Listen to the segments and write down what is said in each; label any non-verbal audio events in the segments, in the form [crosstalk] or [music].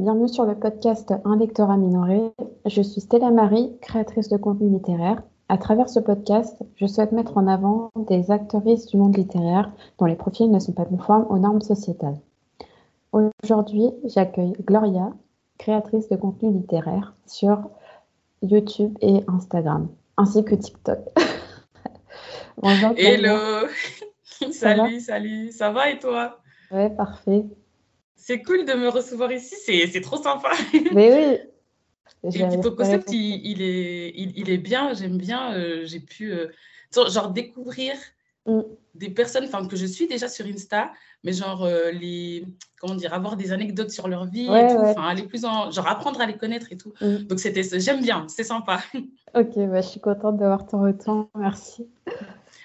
Bienvenue sur le podcast Un lectorat minoré. Je suis Stella Marie, créatrice de contenu littéraire. À travers ce podcast, je souhaite mettre en avant des actrices du monde littéraire dont les profils ne sont pas conformes aux normes sociétales. Aujourd'hui, j'accueille Gloria, créatrice de contenu littéraire sur YouTube et Instagram, ainsi que TikTok. [laughs] Bonjour. Hello. [laughs] salut, salut. Ça va et toi? Ouais, parfait. C'est cool de me recevoir ici, c'est trop sympa. Mais oui. Et puis ton concept, il, est, il, est bien, j'aime bien. Euh, j'ai pu euh, genre découvrir mm. des personnes que je suis déjà sur Insta, mais genre euh, les comment dire avoir des anecdotes sur leur vie et tout, aller plus en genre apprendre à les connaître et tout. Mm. Donc c'était j'aime bien, c'est sympa. Ok, bah, je suis contente d'avoir ton retour, merci.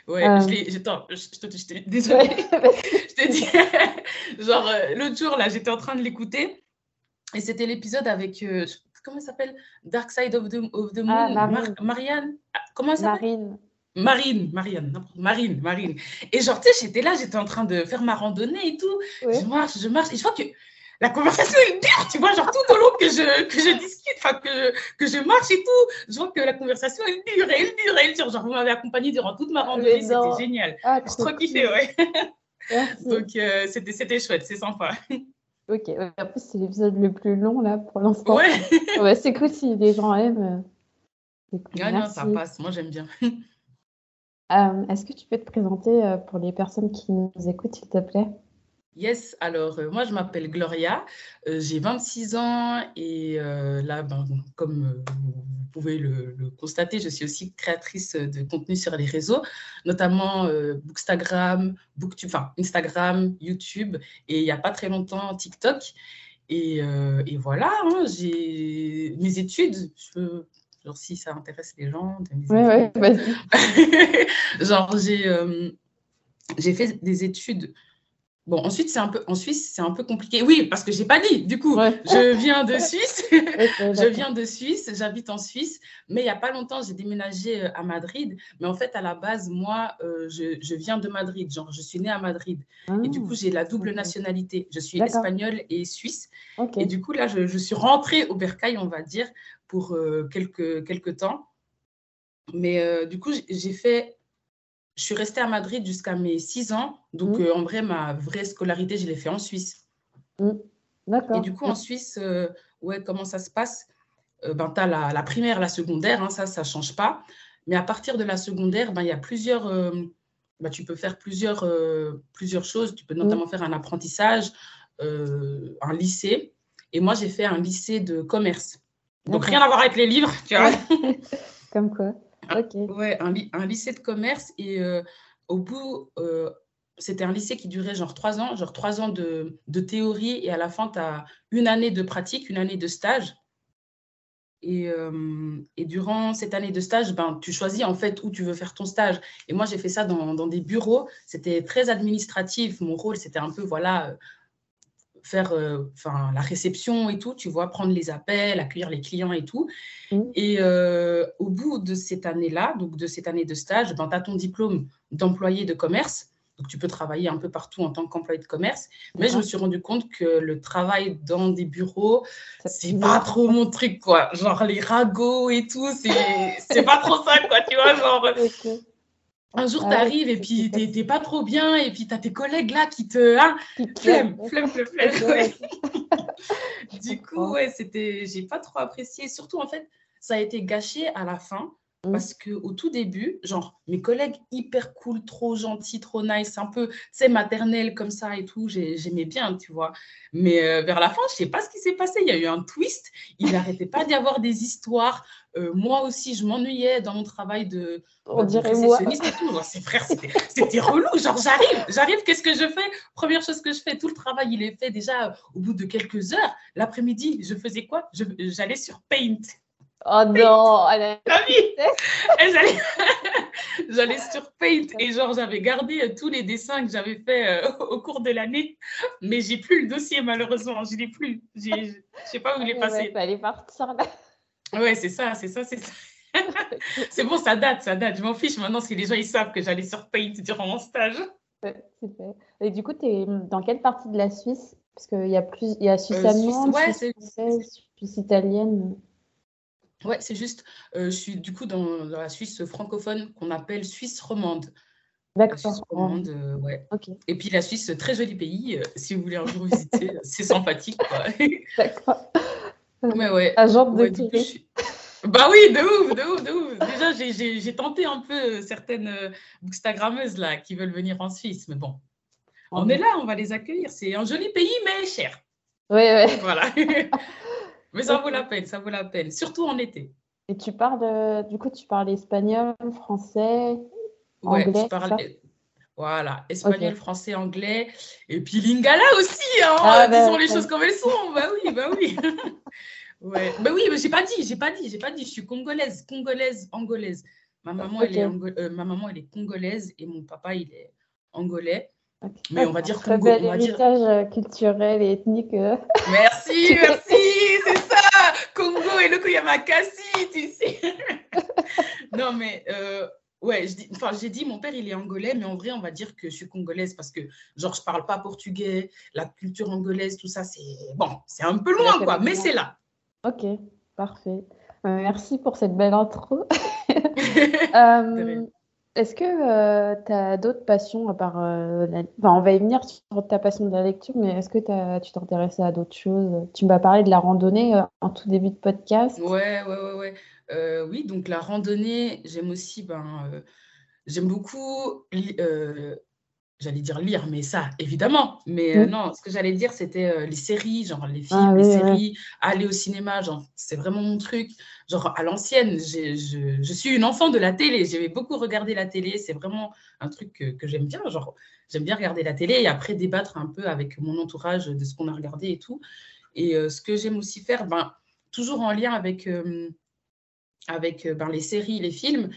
Ouais, je l'ai. Attends, je, te, désolée. je te dis, [laughs] [laughs] genre, euh, l'autre jour, là, j'étais en train de l'écouter et c'était l'épisode avec. Euh, comment ça s'appelle Dark Side of the, of the ah, Moon. Marianne? Ah, comment ça s'appelle? Marine. Marine, Marianne, Marine, Marine. Et genre, tu sais, j'étais là, j'étais en train de faire ma randonnée et tout. Je marche, je marche. Et je vois que la conversation est dure, tu vois, genre tout au long que je, que je discute, enfin que, que je marche et tout, je vois que la conversation est dure, elle dure, elle dure. Genre, vous m'avez accompagnée durant toute ma randonnée, c'était génial. Ah, J'ai trop kiffé, ouais. Donc, euh, c'était chouette, c'est sympa. Ok, en plus, c'est l'épisode le plus long là pour l'instant. Ouais. [laughs] ouais c'est cool si les gens aiment. Ah, non, ça passe, moi j'aime bien. [laughs] Euh, est-ce que tu peux te présenter pour les personnes qui nous écoutent, s'il te plaît? Yes, alors euh, moi je m'appelle Gloria, euh, j'ai 26 ans et euh, là, ben, comme vous pouvez le, constater, je suis aussi créatrice de contenu sur les réseaux, notamment Bookstagram, Booktube, enfin Instagram, YouTube et il n'y a pas très longtemps TikTok. Et, et voilà, hein, j'ai mes études, je, genre si ça intéresse les gens. Oui, ouais, vas-y. [laughs] genre j'ai j'ai fait des études Bon, ensuite, c'est un peu, en Suisse, c'est un peu compliqué. Oui, parce que je n'ai pas dit. Du coup, je viens de Suisse. [laughs] je viens de Suisse, j'habite en Suisse. Mais il n'y a pas longtemps, j'ai déménagé euh, à Madrid. Mais en fait, à la base, moi, euh, je, viens de Madrid. Genre, je suis née à Madrid. et du ah, coup, j'ai la double nationalité. Je suis espagnole et suisse. Et du coup, là, je, suis rentrée au Bercail, on va dire, pour euh, quelques, quelques temps. Mais du coup, j'ai fait je suis restée à Madrid jusqu'à mes 6 ans. Donc, mmh. euh, en vrai, ma vraie scolarité, je l'ai fait en Suisse. Mmh. D'accord. Et du coup, en Suisse, euh, ouais, comment ça se passe? Euh, ben, Tu as la, primaire, la secondaire, hein, ça, ça ne change pas. Mais à partir de la secondaire, ben, il y a plusieurs. Ben, tu peux faire plusieurs, plusieurs choses. Tu peux mmh. notamment faire un apprentissage, un lycée. Et moi, j'ai fait un lycée de commerce. Donc, rien à voir avec les livres, tu vois. [laughs] Comme quoi Ouais, un, lycée de commerce. Et euh, au bout, euh, c'était un lycée qui durait genre trois ans, genre trois ans de, théorie. Et à la fin, tu as une année de pratique, une année de stage. Et, euh, et, durant cette année de stage, ben, tu choisis en fait où tu veux faire ton stage. Et moi, j'ai fait ça dans, dans des bureaux. C'était très administratif. Mon rôle, c'était un peu, voilà, faire euh, la réception et tout, tu vois, prendre les appels, accueillir les clients et tout. Mmh. Et euh, au bout de cette année-là, donc de cette année de stage, ben, tu as ton diplôme d'employé de commerce. Donc, tu peux travailler un peu partout en tant qu'employé de commerce. Mais je me suis rendu compte que le travail dans des bureaux, c'est pas trop mon truc, quoi. Genre les ragots et tout, c'est pas trop ça, quoi. Tu vois, genre, un jour, tu arrives et puis tu n'es pas trop bien et puis tu as tes collègues là qui te. Hein, flemme, flemme, [laughs] flemme, flemme. [laughs] du coup, ouais, c'était. J'ai pas trop apprécié. Surtout, en fait, ça a été gâché à la fin Mmh. Parce qu'au tout début, genre, mes collègues hyper cool, trop gentils, trop nice, un peu, tu sais, maternelle comme ça et tout, j'aimais bien, tu vois. Mais euh, vers la fin, je sais pas ce qui s'est passé. Il y a eu un twist. Il n'arrêtait pas d'y avoir des histoires. Euh, moi aussi, je m'ennuyais dans mon travail de, On dirait moi. et tout. C'est frère, c'était relou. Genre, j'arrive, j'arrive, qu'est-ce que je fais? Première chose que je fais, tout le travail, il est fait déjà au bout de quelques heures. L'après-midi, je faisais quoi? J'allais sur Paint. Oh non, [laughs] elle [laughs] J'allais sur Paint et genre j'avais gardé euh, tous les dessins que j'avais fait euh, [laughs] au cours de l'année, mais j'ai plus le dossier malheureusement, je l'ai plus. Je sais pas où il est passé. Ouais, aller partir là. Ouais, c'est ça, c'est ça, c'est ça. c'est bon, ça date, ça date. Je m'en fiche maintenant si les gens ils savent que j'allais sur Paint durant mon stage. Et du coup, tu es dans quelle partie de la Suisse? Parce qu'il y a plus, il y a Suisse allemande, Suisse française, Suisse italienne. Ouais, c'est juste, je suis du coup dans, dans la Suisse francophone qu'on appelle Suisse romande. D'accord. Euh, ouais. Et puis la Suisse, très joli pays. Euh, si vous voulez un jour visiter, c'est sympathique. [laughs] D'accord. Mais ouais. Agent de ouais, Bah oui, de ouf, de ouf, de ouf. Déjà, j'ai tenté un peu euh, certaines bookstagrammeuses là qui veulent venir en Suisse, mais bon, on est là, on va les accueillir. C'est un joli pays, mais cher. Oui, oui. Voilà. [laughs] mais ça vaut la peine, ça vaut la peine, surtout en été. Et tu parles, du coup, tu parles espagnol, français, Ouais, je parle. Voilà, espagnol, français, anglais. Et puis lingala aussi, hein, ah, bah, disons les choses comme elles sont. Bah oui, bah oui. [laughs] ouais. Bah oui, mais j'ai pas dit, j'ai pas dit, j'ai pas dit. Je suis congolaise, congolaise, angolaise. Ma maman, elle est euh, ma maman, elle est congolaise et mon papa, il est angolais. Mais on va dire Congo. Bel héritage euh, culturel et ethnique. Euh. Merci, [laughs] merci, c'est ça. Congo et le Kuyamakasi, tu sais. [laughs] non, mais Ouais, enfin, j'ai dit mon père il est angolais, mais en vrai on va dire que je suis congolaise parce que genre je parle pas portugais, la culture angolaise, tout ça c'est bon, c'est un peu loin quoi, mais c'est là. Ok, parfait. Euh, merci pour cette belle intro. [laughs] Euh, est-ce que euh, tu as d'autres passions à part enfin, on va y venir sur ta passion de la lecture, mais est-ce que tu t'intéresses à d'autres choses? Tu m'as parlé de la randonnée en tout début de podcast. Ouais, ouais, ouais, ouais. Euh, oui, donc la randonnée, j'aime aussi, ben, euh, j'aime beaucoup, euh, j'allais dire lire, mais ça, évidemment. Mais non, ce que j'allais dire, c'était les séries, genre les ah films, les séries, aller au cinéma, genre, c'est vraiment mon truc. Genre, à l'ancienne, je, je, suis une enfant de la télé. J'aimais beaucoup regarder la télé. C'est vraiment un truc que, que j'aime bien. Genre, j'aime bien regarder la télé et après débattre un peu avec mon entourage de ce qu'on a regardé et tout. Et ce que j'aime aussi faire, ben, toujours en lien avec avec euh, ben, les séries, les films,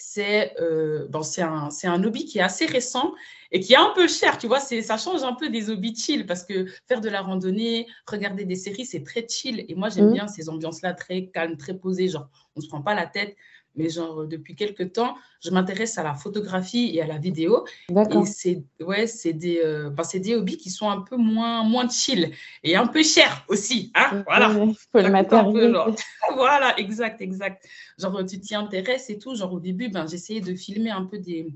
c'est euh, bon, un, un hobby qui est assez récent et qui est un peu cher, tu vois, ça change un peu des hobbies chill parce que faire de la randonnée, regarder des séries, c'est très chill. Et moi, j'aime mmh. bien ces ambiances-là très calmes, très posées, genre on ne se prend pas la tête mais genre depuis quelques temps, je m'intéresse à la photographie et à la vidéo. Et c'est ouais, c'est des, euh, ben, des hobbies qui sont un peu moins, moins chill et un peu chers aussi. Hein voilà. Il faut le matériel. [laughs] voilà, exact, exact. Genre tu t'y intéresses et tout. Genre au début, ben, j'essayais de filmer un peu des,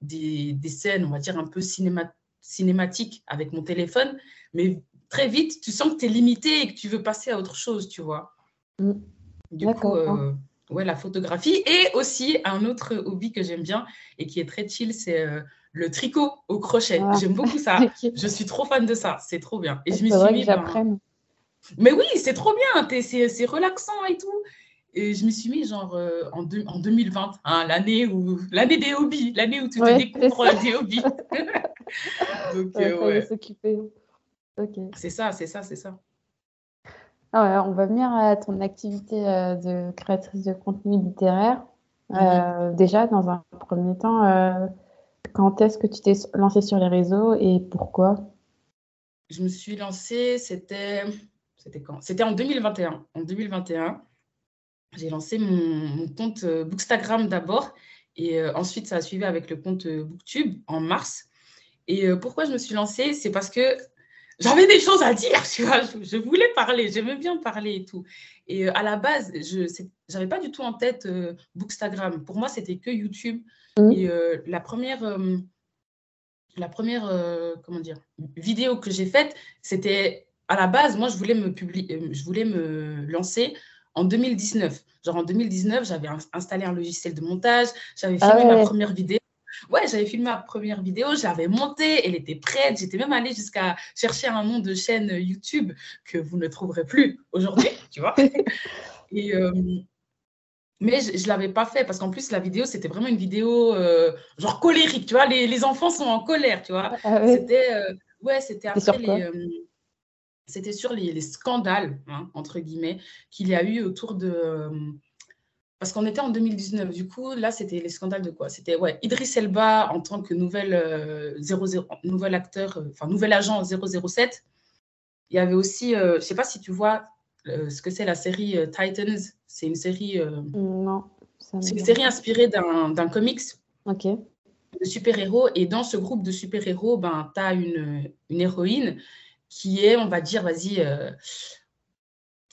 des, des, scènes, on va dire un peu cinéma, cinématiques avec mon téléphone. Mais très vite, tu sens que tu es limité et que tu veux passer à autre chose, tu vois. Mm. Du coup, euh, ouais, la photographie. Et aussi, un autre hobby que j'aime bien et qui est très chill, c'est euh, le tricot au crochet. Ah. J'aime beaucoup ça. [laughs] je suis trop fan de ça. C'est trop bien. Et je me suis mis. Ben... Mais oui, c'est trop bien. C'est relaxant et tout. Et je me suis mis genre euh, en, en 2020, hein, l'année où l'année des hobbies, l'année où tu te découvres des hobbies. [laughs] [laughs] Donc, ouais, euh, s'occuper. C'est ça, c'est ça, c'est ça. Ah on va venir à ton activité euh, de créatrice de contenu littéraire. Mhm. Euh, déjà, dans un premier temps, euh, quand est-ce que tu t'es lancée sur les réseaux et pourquoi? Je me suis lancée, c'était c'était quand? C'était en 2021. En 2021, j'ai lancé mon, compte Bookstagram d'abord et ensuite ça a suivi avec le compte Booktube en mars. Et pourquoi je me suis lancée? C'est parce que j'avais des choses à dire, tu vois, je, voulais parler, j'aimais bien parler et tout. Et euh, à la base, je n'avais pas du tout en tête euh, Bookstagram. Pour moi, c'était que YouTube. Mmh. Et euh, la première, la première comment dire, vidéo que j'ai faite, c'était à la base, moi, je voulais me, publier, je voulais me lancer en 2019. Genre en 2019, j'avais installé un logiciel de montage, j'avais ah filmé ma première vidéo. Ouais, j'avais filmé ma première vidéo, j'avais monté, elle était prête. J'étais même allée jusqu'à chercher un nom de chaîne YouTube que vous ne trouverez plus aujourd'hui, [laughs] tu vois. Et, euh, mais je ne l'avais pas fait parce qu'en plus, la vidéo, c'était vraiment une vidéo euh, genre colérique, tu vois. Les, les, enfants sont en colère, tu vois. Ah c'était euh, ouais, c'était après les. c'était sur les, les scandales, hein, entre guillemets, qu'il y a eu autour de parce qu'on était en 2019. Du coup, là, c'était les scandales de quoi? C'était ouais, Idriss Elba en tant que nouvel, euh, nouvel acteur, euh, enfin, nouvel agent 007. Il y avait aussi, euh, je ne sais pas si tu vois ce que c'est la série Titans. C'est une série. non. C'est une série inspirée d'un comics. Ok. De super-héros. Et dans ce groupe de super-héros, ben, tu as une, une héroïne qui est, on va dire, vas-y, euh,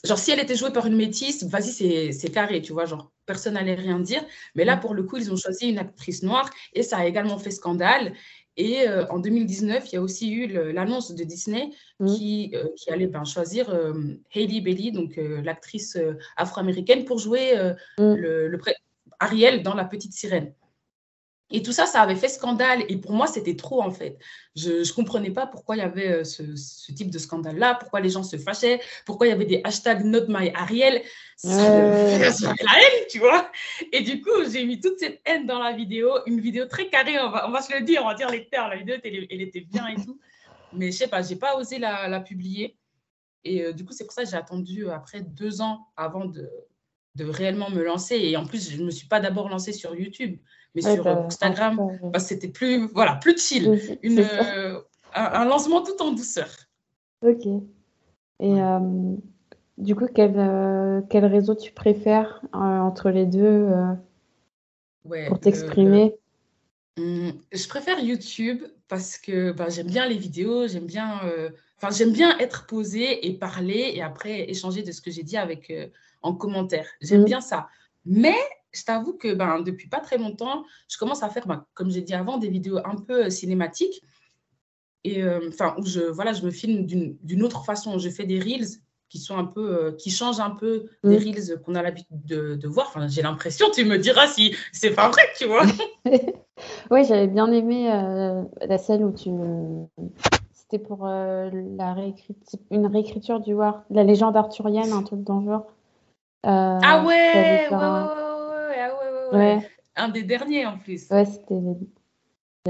genre si elle était jouée par une métisse, vas-y, c'est carré, tu vois, genre personne n'allait rien dire. Mais là, mm. pour le coup, ils ont choisi une actrice noire et ça a également fait scandale. Et euh, en 2019, il y a aussi eu l'annonce de Disney mm. qui, euh, qui allait ben, choisir Hailey Bailey, donc l'actrice afro-américaine, pour jouer mm. le, le Ariel dans La Petite Sirène. Et tout ça, ça avait fait scandale. Et pour moi, c'était trop, en fait. Je ne comprenais pas pourquoi il y avait euh, ce, ce type de scandale-là, pourquoi les gens se fâchaient, pourquoi il y avait des hashtags Not My Ariel. Euh... la haine, tu vois. Et du coup, j'ai mis toute cette haine dans la vidéo. Une vidéo très carrée, on va, on va se le dire, on va dire les terres. La vidéo, elle, elle, était bien et tout. Mais je sais pas, j'ai pas osé la, la publier. Et euh, du coup, c'est pour ça que j'ai attendu euh, après deux ans avant de, de réellement me lancer. Et en plus, je ne me suis pas d'abord lancée sur YouTube. Mais sur bah, Instagram, bah, c'était plus, voilà, plus chill. Une, euh, un, lancement tout en douceur. Ok. Et euh, du coup, quel, euh, quel réseau tu préfères entre les deux pour t'exprimer? hmm, Je préfère YouTube parce que bah, j'aime bien les vidéos, j'aime bien, enfin j'aime bien être posée et parler et après échanger de ce que j'ai dit avec en commentaire. J'aime mmh. bien ça. Mais je t'avoue que ben, depuis pas très longtemps, je commence à faire, ben, comme j'ai dit avant, des vidéos un peu euh, cinématiques. Et euh, où je, voilà, je me filme d'une autre façon. Je fais des reels qui sont un peu, euh, qui changent un peu des mm. reels qu'on a l'habitude de, voir. Enfin, j'ai l'impression, tu me diras si c'est pas vrai, tu vois. [laughs] oui, j'avais bien aimé la scène où tu. C'était pour la réécriture, une réécriture du War, la légende arthurienne, un truc dans le genre. ah ouais, ouais, ouais ouais, Un des derniers en plus. Ouais, c'était.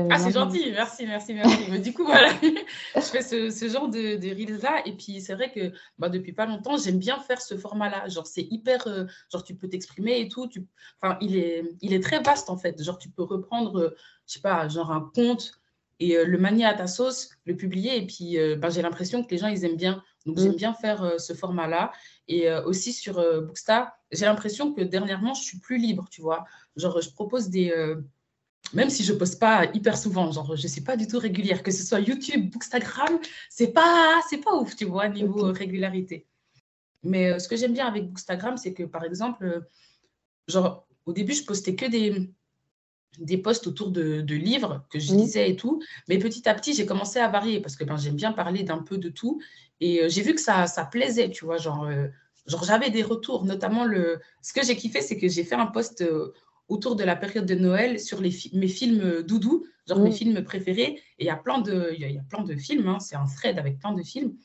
Ah, c'est gentil, merci, merci, merci. Mais du coup, voilà, [laughs] je fais ce, ce genre de, de reels-là. Et puis, c'est vrai que bah, depuis pas longtemps, j'aime bien faire ce format-là. Genre, c'est hyper. Euh, genre, tu peux t'exprimer et tout. Tu, enfin, il est, il est très vaste, en fait. Genre, tu peux reprendre, euh, je sais pas, genre un conte et euh, le manier à ta sauce, le publier. Et puis, bah, j'ai l'impression que les gens, ils aiment bien. Donc, j'aime mm. bien faire ce format-là. Et aussi sur Bookstar, j'ai l'impression que dernièrement, je suis plus libre, tu vois. Genre, je propose des. Euh, même si je ne poste pas hyper souvent, genre, je ne suis pas du tout régulière, que ce soit YouTube, Bookstagram, c'est pas, c'est pas ouf, tu vois, niveau régularité. Mais euh, ce que j'aime bien avec Bookstagram, c'est que, par exemple, euh, genre, au début, je postais que des, des posts autour de, de livres que je lisais et tout. Mais petit à petit, j'ai commencé à varier parce que ben, j'aime bien parler d'un peu de tout. Et j'ai vu que ça, ça plaisait, tu vois, genre genre j'avais des retours, notamment le. Ce que j'ai kiffé, c'est que j'ai fait un post euh, autour de la période de Noël sur les mes films euh, doudou, genre mes films préférés. Et il y a plein de, y, a plein de films, hein, c'est un thread avec plein de films.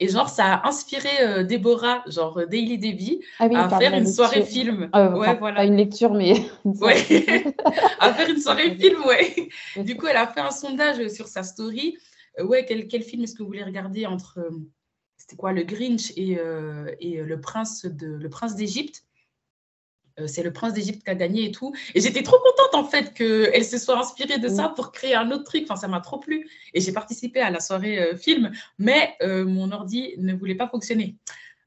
Et genre, ça a inspiré euh, Déborah, genre Daily Debbie, ah à faire une soirée film. ouais, voilà. Pas une lecture, mais. [laughs] ouais. [laughs] à faire une soirée [laughs] film, ouais. Du coup, elle a fait un sondage sur sa story. ouais, quel, quel film est-ce que vous voulez regarder entre c'était quoi, le Grinch et, euh, et le prince de le prince d'Égypte? Euh, c'est le prince d'Égypte qui a gagné et tout. Et j'étais trop contente en fait qu'elle se soit inspirée de ça pour créer un autre truc. Enfin, ça m'a trop plu. Et j'ai participé à la soirée euh, film, mais mon ordi ne voulait pas fonctionner.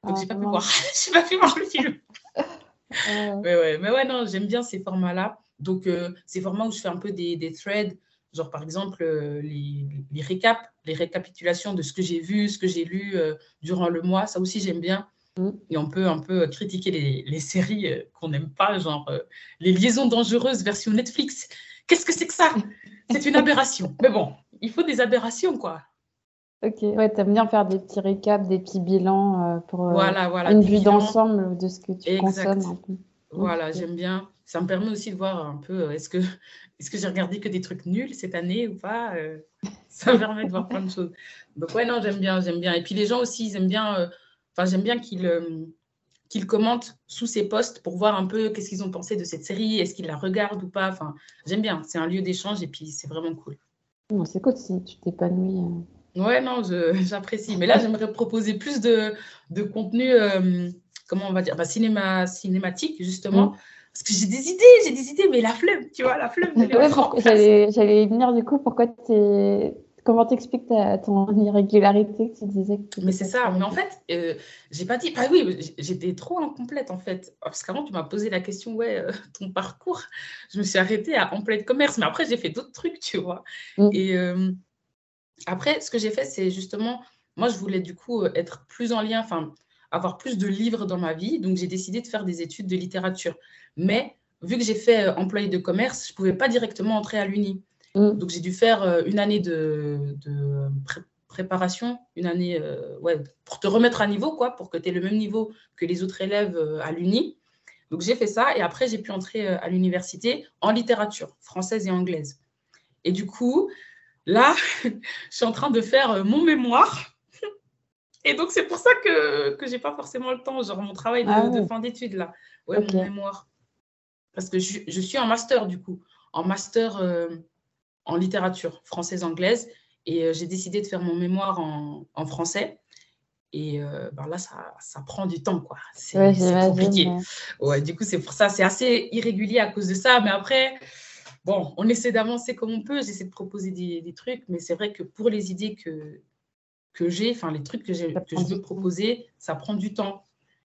Donc, je j'ai pas pu voir. [laughs] j'ai pas pu voir le film. [laughs] mais, ouais, mais ouais, non, j'aime bien ces formats-là. Donc, ces formats où je fais un peu des, des threads Genre, par exemple, euh, les, les, récaps, les récapitulations de ce que j'ai vu, ce que j'ai lu euh, durant le mois, ça aussi, j'aime bien. Mm. Et on peut un peu critiquer les, les séries euh, qu'on n'aime pas, genre Les liaisons dangereuses version Netflix. Qu'est-ce que c'est que ça? C'est une aberration. Mais bon, il faut des aberrations, quoi. Ok, ouais, aimes bien faire des petits récaps, des petits bilans pour voilà, voilà, une vue d'ensemble de ce que tu consommes. Voilà, j'aime bien. Ça me permet aussi de voir un peu, est-ce que est-ce que j'ai regardé que des trucs nuls cette année ou pas euh, Ça me permet de voir plein de choses. Donc ouais, non, j'aime bien, j'aime bien. Et puis les gens aussi, ils aiment bien, euh, enfin j'aime bien qu'ils euh, commentent sous ces posts pour voir un peu qu'est-ce qu'ils ont pensé de cette série, est-ce qu'ils la regardent ou pas. Enfin, j'aime bien. C'est un lieu d'échange et puis c'est vraiment cool. c'est cool si tu t'épanouis. Ouais, non, [laughs] j'apprécie. Mais là, j'aimerais proposer plus de, de contenu, comment on va dire, bah, cinéma, cinématique, justement. Mm. Parce que j'ai des idées, j'ai des idées, mais la flemme, tu vois, la flemme J'allais venir du coup, pourquoi tu es comment t'expliques ton irrégularité? Que tu disais Mais c'est ça, mais en fait, euh, j'ai pas dit. Ah oui, j'étais trop incomplète en fait. Parce qu'avant, tu m'as posé la question, ouais, euh, [laughs] ton parcours. Je me suis arrêtée à en plein commerce, mais après, j'ai fait d'autres trucs, tu vois. Mm. Et euh, après, ce que j'ai fait, c'est justement moi, je voulais du coup être plus en lien, enfin, avoir plus de livres dans ma vie. Donc, j'ai décidé de faire des études de littérature. Mais vu que j'ai fait employé de commerce, je ne pouvais pas directement entrer à l'Uni. Mm. Donc, j'ai dû faire une année de, préparation, une année ouais, pour te remettre à niveau, quoi, pour que tu aies le même niveau que les autres élèves à l'Uni. Donc, j'ai fait ça et après, j'ai pu entrer à l'université en littérature française et anglaise. Et du coup, là, [laughs] je suis en train de faire mon mémoire. [laughs] Et donc, c'est pour ça que, je n'ai pas forcément le temps, genre mon travail de, ah fin d'études, là. Ouais, mon mémoire. Parce que je, je, suis en master, du coup, en master euh, en littérature française-anglaise. Et euh, j'ai décidé de faire mon mémoire en, en français. Et euh, ben là, ça, ça, prend du temps, quoi. C'est compliqué. Ouais, du coup, c'est pour ça, c'est assez irrégulier à cause de ça. Mais après, bon, on essaie d'avancer comme on peut. J'essaie de proposer des, des trucs. Mais c'est vrai que pour les idées que, que j'ai, enfin les trucs que, que je veux proposer, ça prend du temps.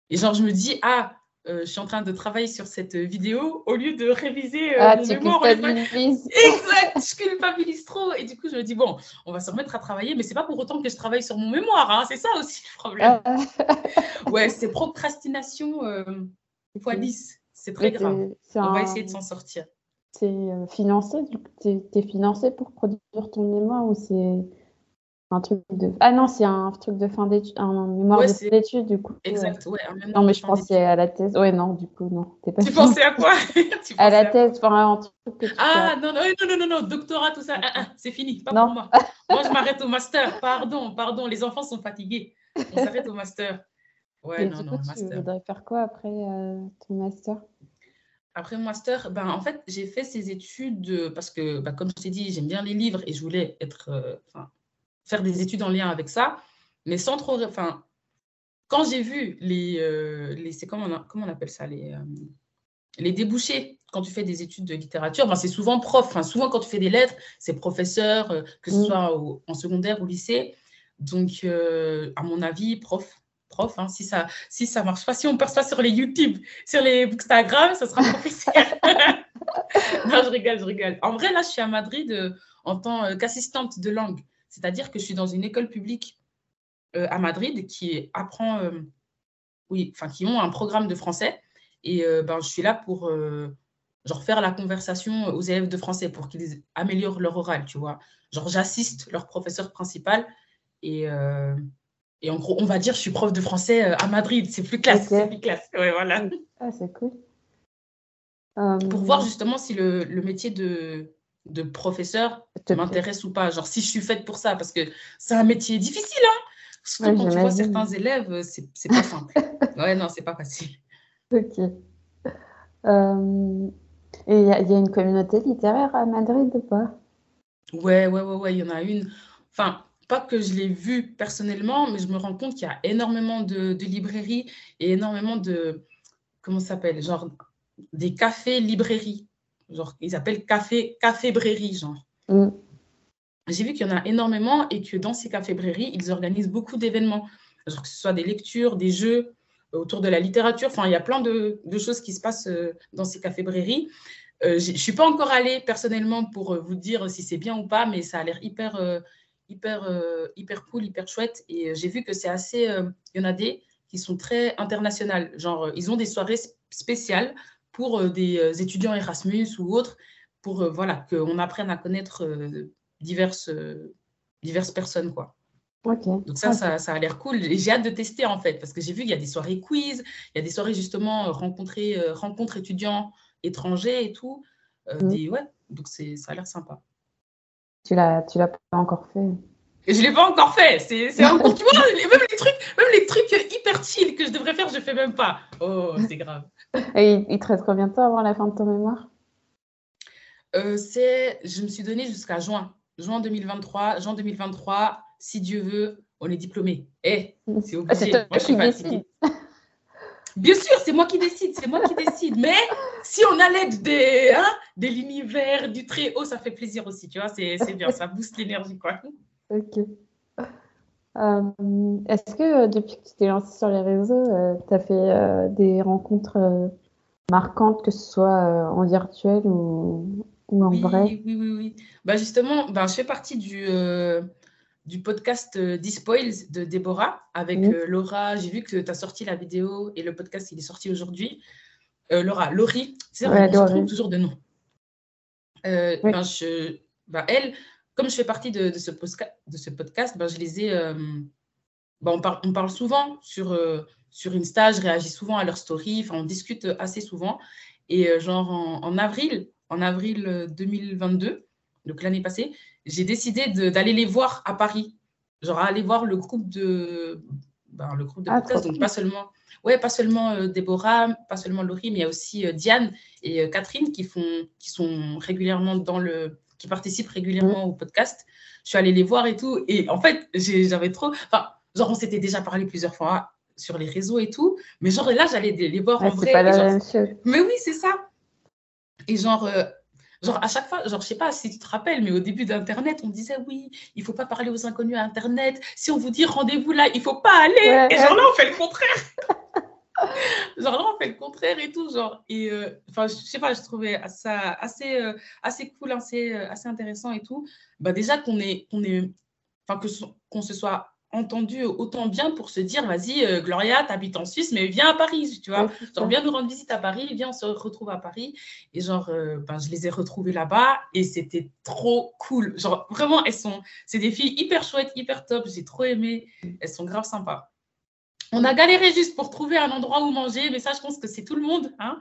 Et genre, je me dis, ah, euh, je suis en train de travailler sur cette vidéo au lieu de réviser euh, ah, mon mémoire. [laughs] Exact, je culpabilise trop. Et du coup, je me dis, bon, on va se remettre à travailler, mais c'est pas pour autant que je travaille sur mon mémoire. Hein. C'est ça aussi le problème. Ah. ouais, c'est procrastination euh, fois 10. C'est très grave. On va essayer de s'en sortir. C'est euh, financé Tu es financé pour produire ton mémoire ou c'est un truc de. Ah non, c'est un truc de fin d'études, un mémoire d'études, du coup. Exact, ouais. non, mais je pensais à la thèse. Ouais, non, du coup, non. Pas tu pensais à quoi? [laughs] [laughs] À la thèse, enfin, un truc que Ah, non, non, non, non, non, doctorat, tout ça, ah, ah, c'est fini, pas pour moi. moi, je [laughs] m'arrête au master, pardon, pardon, les enfants sont fatigués. On s'arrête au master. Ouais, non, non, master. Tu voudrais faire quoi après euh, ton master? Après mon master, ben, en fait, j'ai fait ces études parce que, ben, comme je t'ai dit, j'aime bien les livres et je voulais être, euh, faire des études en lien avec ça, mais sans trop. Enfin, quand j'ai vu les. Euh, les c'est comment, on comment on appelle ça les, euh, les débouchés quand tu fais des études de littérature, ben, c'est souvent prof. Enfin, souvent, quand tu fais des lettres, c'est professeur, euh, que ce mm. soit en secondaire ou lycée. Donc, à mon avis, prof. Prof, hein, si ça si ça marche pas, si on passe pas sur les YouTube, sur les Instagram, ça sera professeur. [laughs] non, je rigole, je rigole. En vrai, là, je suis à Madrid en tant qu'assistante de langue. C'est-à-dire que je suis dans une école publique euh, à Madrid qui apprend, euh, oui, enfin, qui ont un programme de français. Et euh, ben, je suis là pour genre faire la conversation aux élèves de français pour qu'ils améliorent leur oral, tu vois. Genre, j'assiste leur professeur principal et, et en gros, on va dire, je suis prof de français à Madrid. C'est plus classe, c'est plus classe. Ouais, voilà. Ah, c'est cool. Pour voir justement si le, le métier de, de professeur m'intéresse ou pas. Genre, si je suis faite pour ça, parce que c'est un métier difficile, hein. Surtout quand tu vois certains élèves, c'est pas simple. [laughs] ouais, non, c'est pas facile. Ok. Euh, et il y, a une communauté littéraire à Madrid ou pas? Ouais, ouais, ouais, ouais, il y en a une. Enfin, pas que je l'ai vu personnellement, mais je me rends compte qu'il y a énormément de, de librairies et énormément de. Comment ça s'appelle? Genre des cafés-librairies genre ils appellent café, café brairie, genre. Mm. J'ai vu qu'il y en a énormément et que dans ces cafés brairies, ils organisent beaucoup d'événements, que ce soit des lectures, des jeux euh, autour de la littérature. Enfin, il y a plein de, de choses qui se passent euh, dans ces cafés brairies. Euh, je ne suis pas encore allée personnellement pour vous dire si c'est bien ou pas, mais ça a l'air hyper, hyper, hyper cool, hyper chouette. Et j'ai vu que c'est assez. Il y en a des qui sont très internationales. Genre, ils ont des soirées spéciales pour euh, des euh, étudiants Erasmus ou autres, pour euh, voilà, qu'on apprenne à connaître diverses, diverses personnes. Quoi. Donc ça, ça, ça, a l'air cool. J'ai hâte de tester en fait, parce que j'ai vu qu'il y a des soirées quiz, il y a des soirées justement rencontrer, rencontres étudiants étrangers et tout. Mm. des, ouais, donc ça a l'air sympa. Tu l'as, tu l'as pas encore fait je ne l'ai pas encore fait. C'est, [laughs] tu vois, même les trucs, même les trucs hyper chill que je devrais faire, je ne fais même pas. Oh, c'est grave. Et il te reste combien de temps avant la fin de ton mémoire? Euh, c'est, Je me suis donné jusqu'à juin. Juin 2023. Juin 2023, si Dieu veut, on est diplômé. Eh, c'est obligé. moi, je suis fatiguée. Bien sûr, c'est moi qui décide, c'est moi qui décide. Mais si on a l'aide des, hein, de l'univers, du très haut, ça fait plaisir aussi, tu vois, c'est, c'est bien, ça booste l'énergie, quoi. Ok. Euh, est-ce que euh, depuis que tu t'es lancé sur les réseaux, euh, tu as fait des rencontres marquantes, que ce soit en virtuel ou, ou en oui, vrai? Oui, oui, oui. Bah justement, bah, je fais partie du, du podcast euh, Despoils de Déborah avec euh, Laura. J'ai vu que tu as sorti la vidéo et le podcast, il est sorti aujourd'hui. Euh, Laura, Laurie, c'est ouais, on trouve toujours de nom. Je, ben, elle, comme je fais partie de, de ce, de ce podcast, ben, je les ai. Ben, on, parle, on, parle souvent sur, sur Insta, je réagis souvent à leurs stories, on discute assez souvent. Et genre en, en avril, en avril 2022, donc l'année passée, j'ai décidé d'aller les voir à Paris. Genre aller voir le groupe de, ben, le groupe de ah, podcast, donc pas seulement, ouais, pas seulement euh, Déborah, pas seulement Laurie, mais il y a aussi euh, Diane et euh, Catherine qui font, qui sont régulièrement dans le, qui participent régulièrement au podcast. Je suis allée les voir et tout, et en fait, j'avais trop, enfin, genre on s'était déjà parlé plusieurs fois sur les réseaux et tout, mais genre là, j'allais les voir en vrai. Pas la même chose. Mais oui, c'est ça. Et genre, Genre, à chaque fois, genre, je sais pas si tu te rappelles, mais au début d'Internet, on disait oui, il faut pas parler aux inconnus à Internet. Si on vous dit rendez-vous là, il faut pas aller. et genre là, on fait le contraire. [laughs] [laughs] genre là, on fait le contraire et tout. Genre, et euh, enfin, je sais pas, je trouvais ça assez, euh, assez cool, assez, euh, assez intéressant et tout. Bah, déjà qu'on est, qu'on est, enfin, que qu'on se soit entendu autant bien pour se dire vas-y euh, Gloria t'habites en Suisse mais viens à Paris tu vois. Genre viens nous rendre visite à Paris viens on se retrouve à Paris. Et genre euh, ben, je les ai retrouvées là-bas et c'était trop cool. Genre vraiment elles sont c'est des filles hyper chouettes hyper top j'ai trop aimé. Elles sont grave sympas on a galéré juste pour trouver un endroit où manger mais ça je pense que c'est tout le monde hein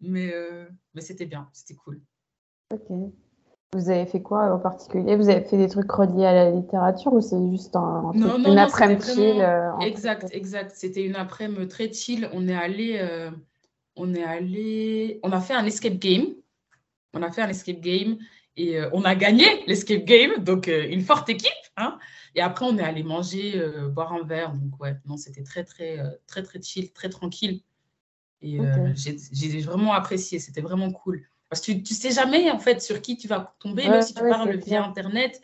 mais euh, mais c'était bien c'était cool ok vous avez fait quoi en particulier? Vous avez fait des trucs reliés à la littérature ou c'est juste un, une après-midi chill euh, Exact, exact. C'était une après-midi très chill. On est allé, euh, on est allé, on a fait un escape game. On a fait un escape game et euh, on a gagné l'escape game, donc une forte équipe. Et après, on est allé manger, boire un verre. Donc ouais, non, c'était très très très très chill, très tranquille. Et j'ai vraiment apprécié. C'était vraiment cool. Parce que tu ne sais jamais, en fait, sur qui tu vas tomber, même si tu parles via Internet,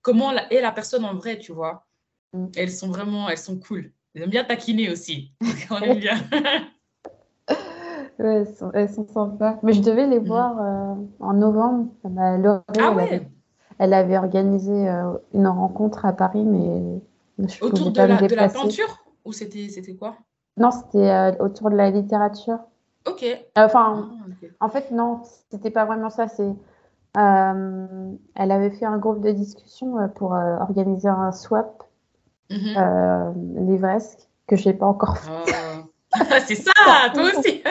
comment est la personne en vrai, tu vois? Mm. Elles sont vraiment, elles sont cool. Elles aiment bien taquiner aussi. On aime bien. [laughs] [laughs] elles, sont, elles, sont, sympas. Mais je devais les mm. voir euh, en novembre. Bah, ah ouais? Elle, avait, organisé euh, une rencontre à Paris, mais je Autour de, la, de la peinture Ou c'était quoi? Non, c'était euh, autour de la littérature. Ok. Enfin, ah, en fait, non, c'était pas vraiment ça. C'est, euh, elle avait fait un groupe de discussion euh, pour euh, organiser un swap mm livresque que je n'ai pas encore fait. Oh. [laughs] c'est ça, toi aussi.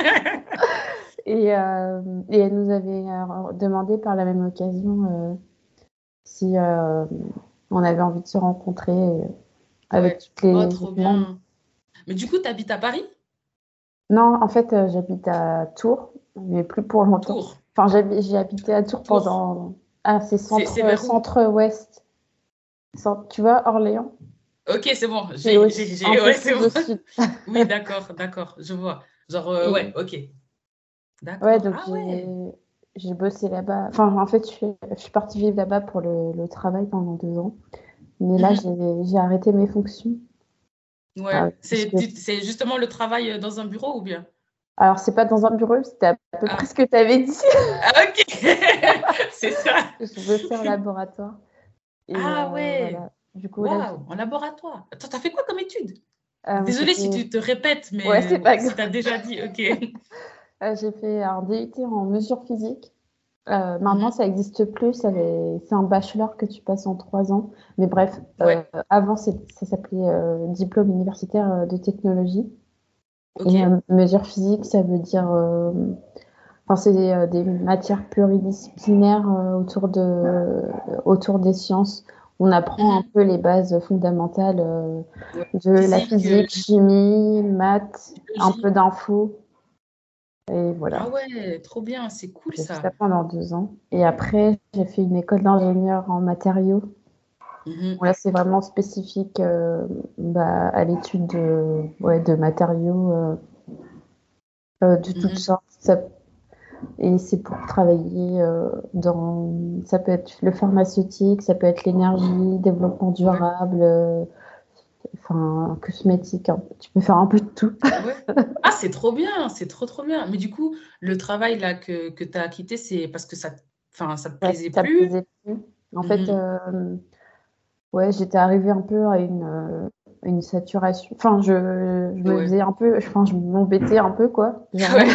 [laughs] et, et, elle nous avait demandé par la même occasion si on avait envie de se rencontrer avec toutes les. Oh, trop bien. Mais du coup, tu habites à Paris? Non, en fait, euh, j'habite à Tours, mais plus pour longtemps. Tours. Enfin, j'ai habité à Tours, pendant. Ah, c'est centre-ouest. tu vois, Orléans? Ok, c'est bon. J'ai, ouais, c'est bon. [laughs] oui, d'accord, d'accord, je vois. Genre, euh, ouais, ok. D'accord. Ouais, donc ah j'ai, bossé là-bas. Enfin, en fait, je suis, je suis partie vivre là-bas pour le, le, travail pendant deux ans. Mais là, mhm. j'ai arrêté mes fonctions. Ouais, ah, c'est justement le travail euh, dans un bureau ou bien? Alors, c'est pas dans un bureau, c'était à peu ah. près ce que tu avais dit. [laughs] Ah, ok, [laughs] c'est ça. Je veux faire [laughs] laboratoire. ah euh, ouais. Du coup, en laboratoire. Attends, t'as fait quoi comme étude? Euh, Désolée si tu te répètes, mais ouais, c'est pas si t'as déjà dit, ok. J'ai fait un DUT en mesure physique. Euh, maintenant, mhm. ça n'existe plus. C'est un bachelor que tu passes en trois ans. Mais bref, euh, avant, ça s'appelait euh, diplôme universitaire de technologie. Et mesure physique, ça veut dire. Enfin, c'est des, matières pluridisciplinaires autour, de, autour des sciences. On apprend un peu les bases fondamentales de la physique, chimie, maths, un peu d'infos. Et voilà. Ah ouais, trop bien, c'est cool ça. Fait ça pendant deux ans. Et après, j'ai fait une école d'ingénieur en matériaux. Mhm. Là, c'est vraiment spécifique euh, bah, à l'étude de, ouais, de matériaux euh, euh, de toutes mhm. sortes. et c'est pour travailler dans. Ça peut être le pharmaceutique, ça peut être l'énergie, développement durable enfin, cosmétique. Hein. Tu peux faire un peu de tout. Ah, c'est trop bien, c'est trop, trop bien. Mais du coup, le travail là que, que tu as quitté, c'est parce que ça, enfin, ça te plaisait, plus? En fait, mhm. euh, Ouais, j'étais arrivée un peu à une, euh, une saturation. Enfin, je, je me faisais un peu, enfin, je m'embêtais un peu, quoi. Ouais.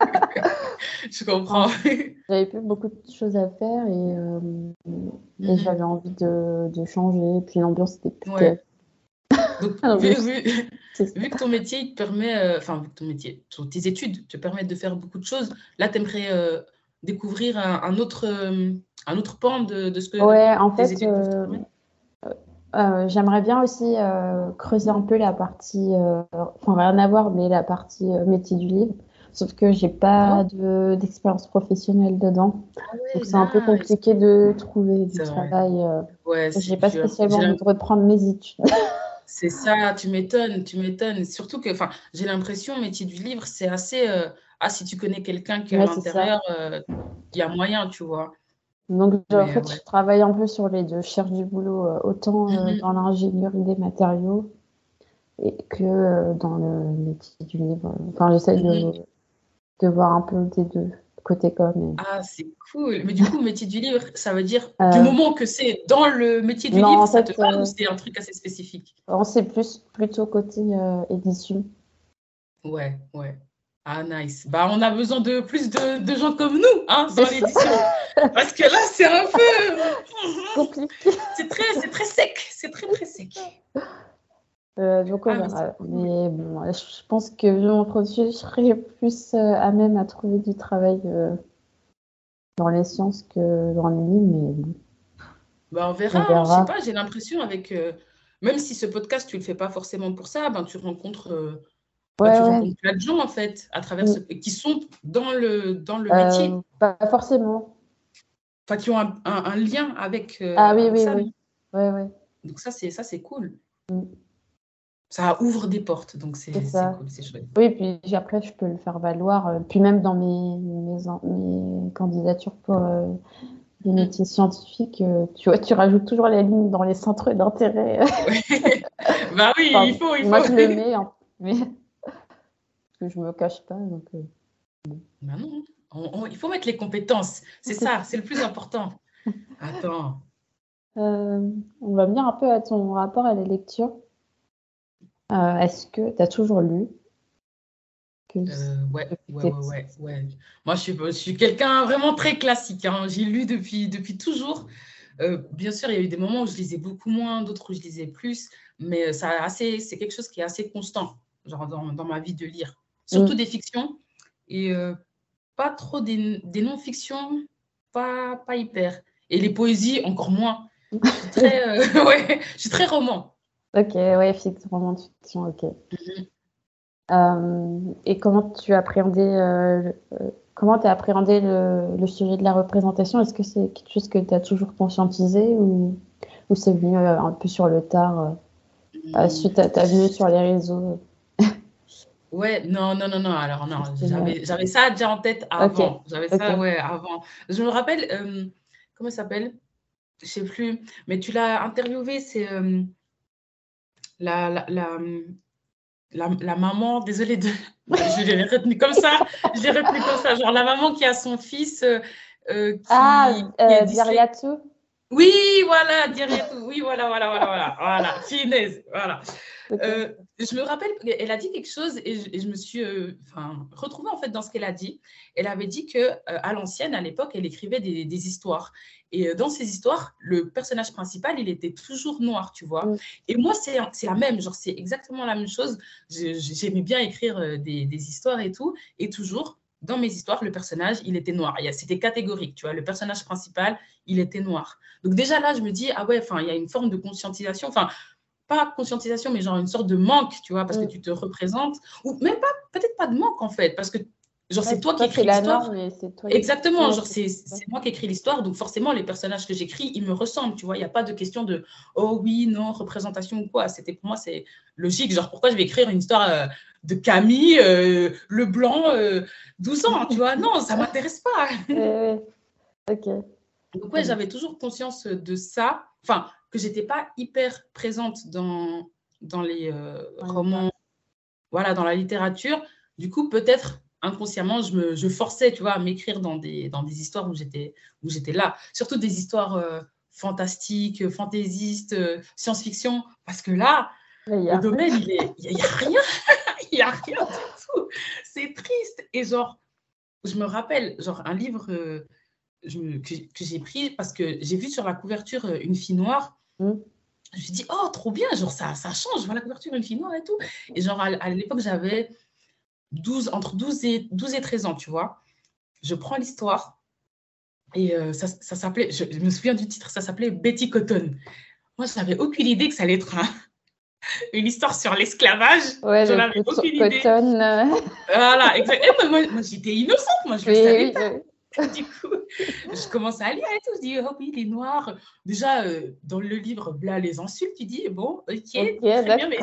[laughs] je comprends. [laughs] J'avais plus beaucoup de choses à faire et, euh, et Mhm. j'avais envie de, de changer. Puis l'ambiance était plus Ouais. Donc, Ah, [laughs] vu, que ton métier il te permet, euh, enfin, vu que ton métier, ton- tes études te permettent de faire beaucoup de choses, là, tu aimerais découvrir un, un autre, euh, un autre pan de, de ce que Ouais, en tes fait, études euh, euh, j'aimerais bien aussi euh, creuser un peu la partie, euh, enfin rien à voir, mais la partie euh, métier du livre. Sauf que j'ai pas de d'expérience professionnelle dedans, Ah ouais, donc c'est un peu compliqué de trouver du travail. euh. Ouais, J'ai pas spécialement envie de reprendre mes études. [laughs] C'est ça, tu m'étonnes, tu m'étonnes. Surtout que, enfin, j'ai l'impression, métier du livre, c'est assez. euh, ah, si tu connais quelqu'un qui est à Ouais, ça. l'intérieur, euh, il y a moyen, tu vois. Donc en fait, ouais. je travaille un peu sur les deux. Je cherche du boulot euh, autant euh, Mhm. dans l'ingénierie des matériaux et que euh, dans le métier du livre. Enfin, j'essaie de, de voir un peu des deux côté com. Ah, c'est cool. Mais du coup, [laughs] métier du livre, ça veut dire, Euh, du moment que c'est dans le métier du non, livre, en ça te parle euh, ou c'est un truc assez spécifique? On sait plus plutôt côté euh, édition. Ouais, ouais. Ah, nice. Bah, on a besoin de plus de, de gens comme nous, hein, dans C'est l'édition. Parce que là, c'est un peu. [laughs] Compliqué. C'est très, c'est très sec. C'est très, très sec. [laughs] Euh, donc on Ah, verra. Mais bon, je pense que vu mon produit, je serais plus euh, à même à trouver du travail euh, dans les sciences que dans les livres. Mais. Bah, on verra, On hein, verra. je sais pas, j'ai l'impression avec. euh, même si ce podcast, tu le fais pas forcément pour ça, ben, tu rencontres, bah, Ouais, tu ouais. rencontres plein de gens, en fait, à travers Mm. ce, qui sont dans le, dans le métier, pas forcément. enfin, qui ont un, un- un lien avec, Ah oui, avec oui, ça. oui. Ouais, ouais. Donc, ça, c'est ça, c'est cool. Mm. Ça ouvre des portes, donc c'est cool, c'est chouette. Oui, puis après, je peux le faire valoir. euh, puis même dans mes, mes, mes candidatures pour euh, les Mm. métiers scientifiques, euh, tu vois, tu rajoutes toujours la ligne dans les centres d'intérêt. [laughs] Bah oui, Enfin, il faut, il moi, faut. je le [laughs] mets, hein, mais [laughs] parce que je me cache pas. Donc, euh, Bah non, on- on- il faut mettre les compétences, c'est ça, c'est le plus important. Attends. euh, on va venir un peu à ton rapport à la lecture. Euh, Est-ce que tu as toujours lu. Euh, ouais, ouais, ouais, ouais. Moi, je suis, je suis quelqu'un vraiment très classique. hein. J'ai lu depuis, depuis toujours. Euh, bien sûr, il y a eu des moments où je lisais beaucoup moins, d'autres où je lisais plus, mais ça a assez, c'est quelque chose qui est assez constant, genre dans, dans ma vie de lire. Surtout des fictions et euh, pas trop des, des non-fictions, pas, pas hyper. Et les poésies, encore moins. Je suis [laughs] très, [laughs] ouais, je suis très roman. Ok, ouais, fiction, roman de fiction, ok. Mhm. Euh, et comment tu appréhendais, euh, euh, comment t'as appréhendé le, le sujet de la représentation? Est-ce que c'est quelque chose que tu as toujours conscientisé ou, ou c'est venu euh, un peu sur le tard, euh, à- suite à ta venue sur les réseaux? [laughs] Ouais, non, non, non, non. Alors, non, j'avais, ça déjà en tête avant. J'avais ça, ouais, avant. Je me rappelle, euh, comment ça s'appelle? Je sais plus, mais tu l'as interviewé, c'est euh, la, la, la, la, la maman, désolée de. [laughs] Je l'ai retenu comme ça, je l'ai retenu comme ça. Genre la maman qui a son fils euh, euh, qui, Ah, qui euh? Oui, voilà, dire tout. Oui, voilà, voilà, voilà, voilà, voilà. Finesse, voilà. Euh, je me rappelle, elle a dit quelque chose et je, et je me suis euh, enfin, retrouvée en fait dans ce qu'elle a dit. Elle avait dit que euh, à l'ancienne, à l'époque, elle écrivait des, des histoires. Et euh, dans ces histoires, le personnage principal, il était toujours noir, tu vois. Mm. Et moi, c'est la même, genre c'est exactement la même chose. J'aimais bien écrire euh, des, des histoires et tout. Et toujours, dans mes histoires, le personnage, il était noir. C'était catégorique, tu vois. Le personnage principal, il était noir. Donc déjà là, je me dis, ah ouais, enfin, il y a une forme de conscientisation. Enfin, pas conscientisation, mais genre une sorte de manque, tu vois, parce que Mm. tu te représentes, ou même pas, peut-être pas de manque en fait, parce que genre c'est toi qui écris l'histoire. Exactement, genre c'est c'est moi qui écris l'histoire, donc forcément les personnages que j'écris, ils me ressemblent, tu vois, il n'y a pas de question de oh oui, non, représentation ou quoi. C'était pour moi, c'est logique, genre pourquoi je vais écrire une histoire euh, de Camille, euh, le blanc, euh, 12 ans, tu vois, non, ça m'intéresse pas. [laughs] Ok. Donc ouais, j'avais toujours conscience de ça, enfin, que j'étais pas hyper présente dans, dans les euh, romans, voilà, dans la littérature. Du coup, peut-être inconsciemment, je me je forçais, tu vois, à m'écrire dans des, dans des histoires où j'étais où j'étais là. Surtout des histoires euh, fantastique, fantaisiste, science-fiction. Parce que là, le domaine, il n'y a, rien. [laughs] il n'y a rien du tout. C'est triste. Et genre, je me rappelle, genre, un livre que, j'ai pris parce que j'ai vu sur la couverture une fille noire. Mm. Je me suis dit, oh, trop bien, genre, ça, ça change, je vois la couverture, une fille noire et tout. Et genre, à, l'époque, j'avais 12, entre 12 et, 12 et 13 ans, tu vois. Je prends l'histoire et euh, ça, ça s'appelait, je, me souviens du titre, ça s'appelait Betty Cotton. Moi, je n'avais aucune idée que ça allait être [laughs] une histoire sur l'esclavage. Ouais, J'en avais aucune idée. Cotton. Euh. Voilà, exactement. Moi, moi j'étais innocente, moi, je ne savais pas. [laughs] du coup, je commence à lire et tout. Je dis, oh oui, les noirs. Déjà, euh, dans le livre, là, les insultes, tu dis, bon, ok, très bien, mais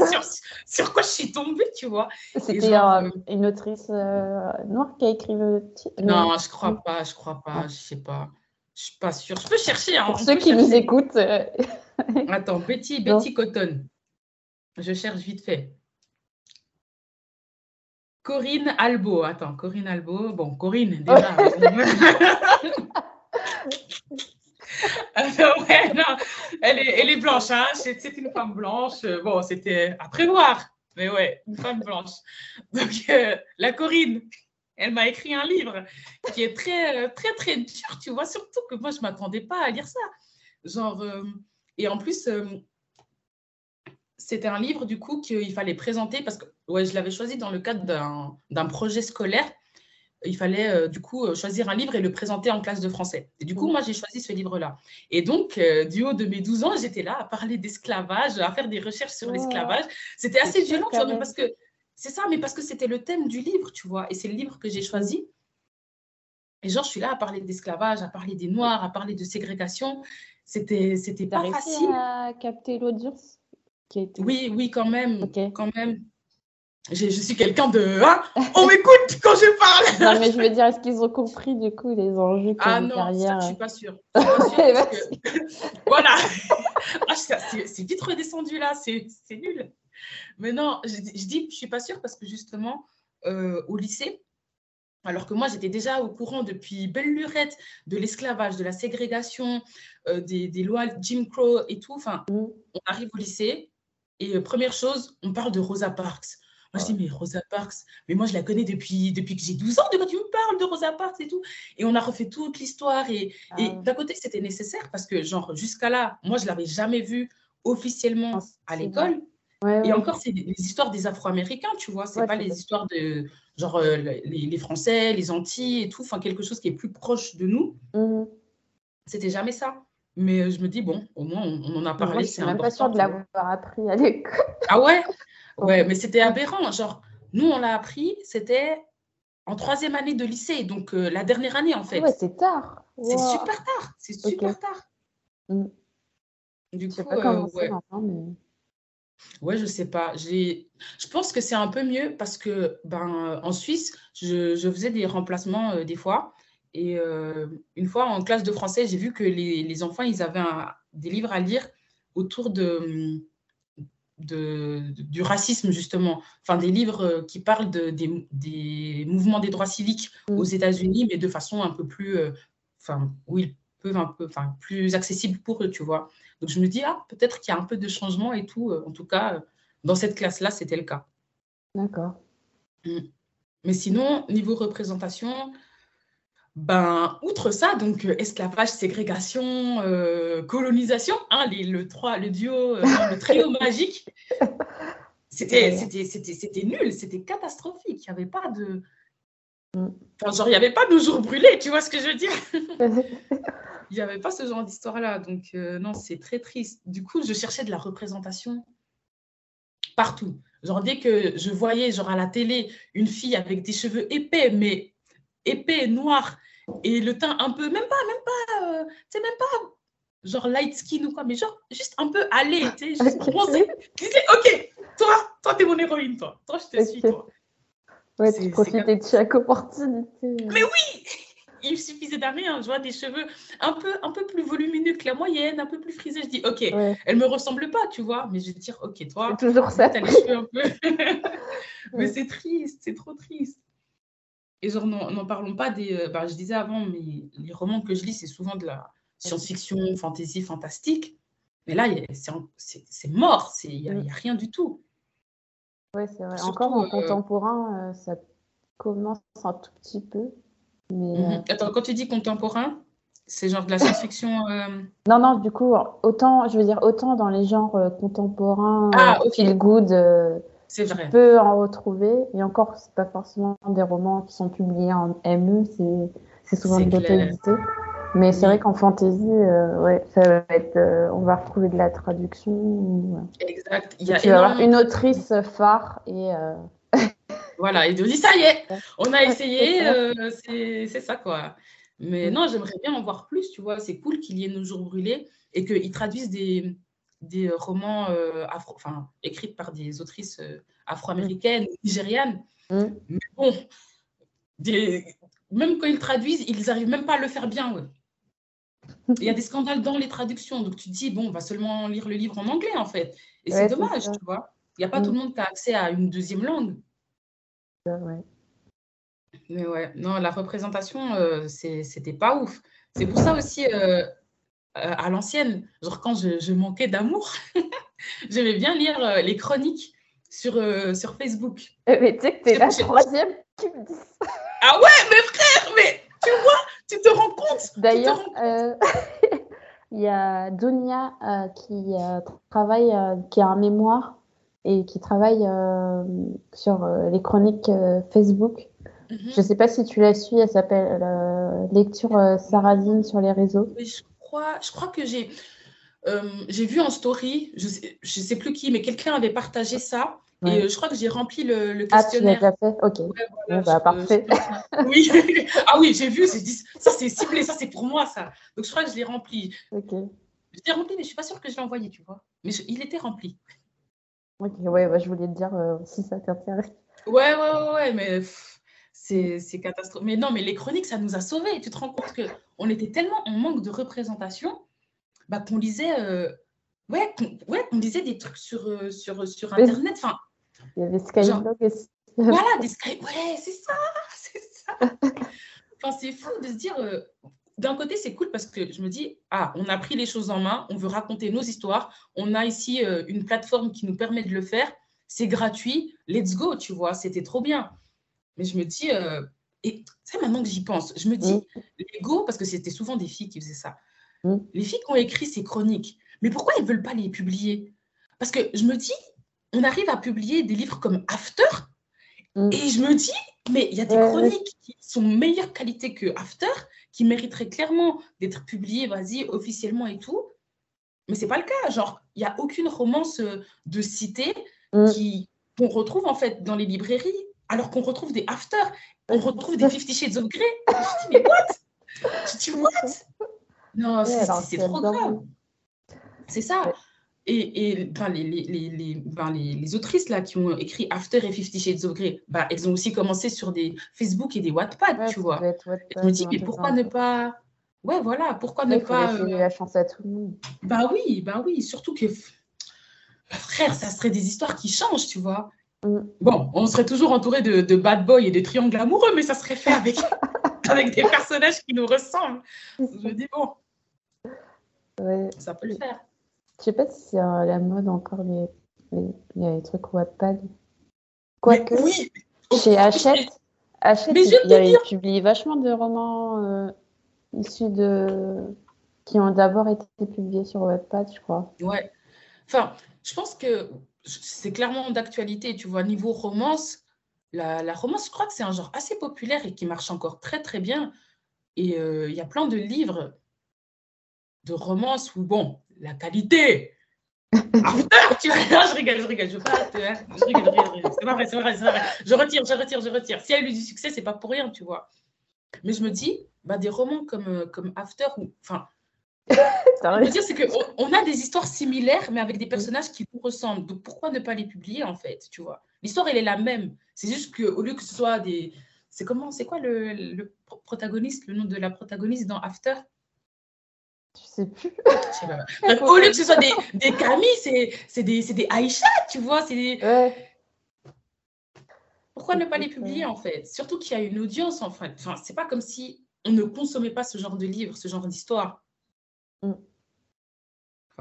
sur, quoi je suis tombée, tu vois? C'était euh, une autrice euh, noire qui a écrit le titre Non, je crois pas, je crois pas, je sais pas. Je suis pas sûre. Je peux chercher. Hein, Pour ceux qui nous écoutent. [laughs] Attends, Betty, Betty Cotton. Je cherche vite fait. Corinne Albo. Attends, Corinne Albo. Bon, Corinne, déjà. [laughs] [laughs] ouais, non, elle est, elle est blanche, hein. c'est une femme blanche. Bon, c'était à prévoir, mais ouais, une femme blanche. Donc, euh, la Corinne, elle m'a écrit un livre qui est très, très, très dur, tu vois, surtout que moi, je ne m'attendais pas à lire ça. Genre, euh, et en plus, euh, c'était un livre, du coup, qu'il fallait présenter parce que ouais, je l'avais choisi dans le cadre d'un projet scolaire. Il fallait euh, du coup euh, choisir un livre et le présenter en classe de français. Et du coup, mmh. moi, j'ai choisi ce livre-là. Et donc, euh, du haut de mes 12 ans, j'étais là à parler d'esclavage, à faire des recherches sur l'esclavage. C'était assez violent, tu vois, parce que c'est ça, mais parce que c'était le thème du livre, tu vois. Et c'est le livre que j'ai choisi. Et genre, je suis là à parler d'esclavage, à parler des Noirs, à parler de ségrégation. C'était, c'était pas facile. à capter l'audience Oui, oui, quand même. Quand même je, suis quelqu'un de. Hein on m'écoute quand je parle [laughs] Non, mais je veux dire, est-ce qu'ils ont compris du coup les enjeux Ah non, ça, je suis pas sûre. [laughs] [laughs] voilà ah, C'est vite redescendu là, c'est nul. Mais non, je, dis je suis pas sûre parce que justement, euh, au lycée, alors que moi, j'étais déjà au courant depuis belle lurette de l'esclavage, de la ségrégation, euh, des, des, lois Jim Crow et tout. Enfin, mm. on arrive au lycée et euh, première chose, on parle de Rosa Parks. Moi, je dis, mais Rosa Parks, mais moi, je la connais depuis, depuis que j'ai 12 ans. De quoi tu me parles de Rosa Parks et tout Et on a refait toute l'histoire. Et, et ah. d'un côté, c'était nécessaire parce que, genre, jusqu'à là, moi, je ne l'avais jamais vue officiellement ah, à l'école. et encore, c'est les histoires des Afro-Américains, tu vois. C'est pas les histoires de, genre, euh, les, les, Français, les Antilles et tout. Enfin, quelque chose qui est plus proche de nous. Mmh. C'était jamais ça. Mais euh, je me dis, bon, au moins, on, en a parlé. Je suis même pas sûre de l'avoir appris à l'école. Ah ouais? Ouais, mais c'était aberrant. Genre, nous, on l'a appris, c'était en troisième année de lycée, donc euh, la dernière année, en fait. Ouais, c'est tard. C'est super tard. C'est super tard. Mm. Du coup, euh, ouais. mais... Ouais, je sais pas. J'ai, je pense que c'est un peu mieux parce que, ben, en Suisse, je, je faisais des remplacements euh, des fois. Et une fois en classe de français, j'ai vu que les, les enfants, ils avaient des livres à lire autour de de, du racisme, justement. Enfin, des livres euh, qui parlent de, des, des, mouvements des droits civiques mm. aux États-Unis, mais de façon un peu plus. Euh, enfin, où ils peuvent un peu. Enfin, plus accessible pour eux, tu vois. Donc, je me dis, ah, peut-être qu'il y a un peu de changement et tout. Euh, en tout cas, dans cette classe-là, c'était le cas. D'accord. Mm. Mais sinon, niveau représentation, ben, outre ça, donc euh, esclavage, ségrégation, euh, colonisation, hein, les, le, trois, le duo, euh, le trio [laughs] magique, c'était nul, c'était catastrophique. Il n'y avait pas de. Mm. Enfin, genre, il n'y avait pas de jours brûlés, tu vois ce que je veux dire? [laughs] Il n'y avait pas ce genre d'histoire-là. Donc, non, c'est très triste. Du coup, je cherchais de la représentation partout. Genre, dès que je voyais, genre, à la télé, une fille avec des cheveux épais, mais épais, noir, et le teint un peu, même pas, même pas, euh, tu sais, même pas genre light skin ou quoi, mais genre juste un peu allé, tu sais, juste bronzé. Tu disais, ok, toi, toi, t'es mon héroïne, toi. Toi, je te suis, toi. Ouais, tu profitais de chaque opportunité. Mais oui [laughs] il suffisait d'un rien. Je vois des cheveux un peu, un peu plus volumineux que la moyenne, un peu plus frisés. Je dis, OK, elle me ressemble pas, tu vois. Mais je vais dire, OK, toi, toujours ça. As les cheveux un peu. [laughs] mais c'est triste, c'est trop triste. Et genre, n'en parlons pas des. Euh, bah, je disais avant, mais les romans que je lis, c'est souvent de la science-fiction, fantasy, fantastique. Mais là, c'est mort, il n'y a, a, rien du tout. Oui, c'est vrai. Encore en contemporain, ça commence un tout petit peu. Mais, mhm. Attends, quand tu dis contemporain, c'est genre de la science-fiction Non, non, du coup, autant, je veux dire, autant dans les genres contemporains, ah, feel good, c'est vrai. Tu peux en retrouver. Et encore, c'est pas forcément des romans qui sont publiés en ME, c'est souvent de l'auto Mais c'est vrai qu'en fantasy, euh, ouais, ça va être, euh, on va retrouver de la traduction. Exact. Il y a tu vas avoir une autrice phare et. Euh, [laughs] voilà, et de dit ça y est, on a essayé, c'est ça quoi. Mais mm. non, j'aimerais bien en voir plus, tu vois. C'est cool qu'il y ait nos jours brûlés et qu'ils traduisent des, des romans euh, afro, enfin, écrits par des autrices euh, afro-américaines, nigérianes. Mm. Mais bon, des, même quand ils traduisent, ils n'arrivent même pas à le faire bien. Il y a des scandales dans les traductions. Donc tu te dis, bon, on va seulement lire le livre en anglais, en fait. Et c'est dommage, tu vois. Il n'y a pas tout le mm. monde qui a accès à une deuxième langue. Mais ouais, non, la représentation, euh, c'était pas ouf. C'est pour ça aussi, euh, à l'ancienne, genre quand je, manquais d'amour, [laughs] j'aimais bien lire euh, les chroniques sur, euh, sur Facebook. Mais tu sais que t'es la troisième qui me dit Ah ouais, mais frère, mais tu vois, tu te rends compte D'ailleurs, [laughs] il y a Dunia qui travaille, qui a un mémoire et qui travaille sur les chroniques Facebook. Mhm. Je ne sais pas si tu la suis, elle s'appelle Lecture Saradine sur les réseaux. Oui, je crois que j'ai euh, j'ai vu en story, je sais, sais plus qui, mais quelqu'un avait partagé ça. Et euh, je crois que j'ai rempli le, le questionnaire. Ah, tu l'as fait? Ok. bah, parfait. oui. [laughs] ah oui, j'ai vu, j'ai dit, ça c'est ciblé, ça c'est pour moi, ça. Donc je crois que je l'ai rempli. Ok. Je l'ai rempli, mais je suis pas sûre que je l'ai envoyé, tu vois. Mais il était rempli. Ok, ouais, bah, je voulais te dire euh, si ça t'intéresse. Ouais, ouais, ouais, ouais, mais c'est catastrophique. Mais non, mais les chroniques, ça nous a sauvés. Tu te rends compte qu'on était tellement en manque de représentation bah, qu'on lisait, euh, ouais, ouais, on lisait des trucs sur, euh, sur, sur Internet. Enfin, Il y avait Skyblog aussi. Voilà, des Sky... Ouais, c'est ça, [laughs] c'est ça. Enfin, c'est fou de se dire... Euh, d'un côté, c'est cool parce que je me dis, ah, on a pris les choses en main, on veut raconter nos histoires, on a ici une plateforme qui nous permet de le faire, c'est gratuit, let's go, tu vois, c'était trop bien. Mais je me dis, euh, et c'est maintenant que j'y pense, je me dis, mm. l'ego, parce que c'était souvent des filles qui faisaient ça, mm. les filles qui ont écrit ces chroniques, mais pourquoi elles ne veulent pas les publier? Parce que je me dis, on arrive à publier des livres comme After, mm. et je me dis, mais il y a des chroniques qui sont meilleure qualité que After, qui mériteraient clairement d'être publiées, vas-y, officiellement et tout. Mais c'est pas le cas. Genre, il n'y a aucune romance euh, de cité qui qu'on retrouve en fait dans les librairies alors qu'on retrouve des after, on retrouve des Fifty Shades of Grey. Je dis, mais what? Tu what? Non, c'est trop grave. C'est ça. Et, et ben, les, les, les, ben, les, les, autrices là, qui ont écrit After et Fifty Shades of Grey, ben, elles ont aussi commencé sur des Facebook et des Wattpad, tu vois. je me dis, mais pourquoi ne pas. Ouais, voilà, pourquoi ne pas. Euh... la chance à tout le monde. Bah oui, bah oui, surtout que. Frère, ça serait des histoires qui changent, tu vois. Mm. Bon, on serait toujours entouré de, bad boys et de triangles amoureux, mais ça serait fait avec, [laughs] avec des personnages qui nous ressemblent. Je dis bon, ça peut le faire. Je sais pas si c'est la mode encore les, les, les trucs Wattpad. Quoique, oui. chez Hachette, Hachette il, publié vachement de romans euh, issus de qui ont d'abord été publiés sur Wattpad, je crois. Ouais. Enfin, je pense que c'est clairement d'actualité. Tu vois, niveau romance, la, romance, je crois que c'est un genre assez populaire et qui marche encore très, très bien. Et euh, il y a plein de livres de romance où, bon, la qualité. [laughs] After, tu vois, je rigole, je rigole, je pas, hein. je rigole, je rigole, c'est pas vrai, c'est vrai, c'est vrai. Je retire, je retire, je retire. Si elle a eu du succès, c'est pas pour rien, tu vois. Mais je me dis, bah, des romans comme, euh, comme After, ou, enfin, je veux dire, c'est qu'on on a des histoires similaires, mais avec des personnages qui nous ressemblent. Donc, pourquoi ne pas les publier, en fait, tu vois? L'histoire, elle est la même. C'est juste qu'au lieu que ce soit des... C'est comment C'est quoi le, le, protagoniste, le nom de la protagoniste dans After? Je sais plus. au lieu que ce soit des, des Camille, c'est des, des Aïcha, tu vois des... Pourquoi ne pas les publier, en fait? Surtout qu'il y a une audience, en fait. Enfin, c'est pas comme si on ne consommait pas ce genre de livre, ce genre d'histoire. Mm.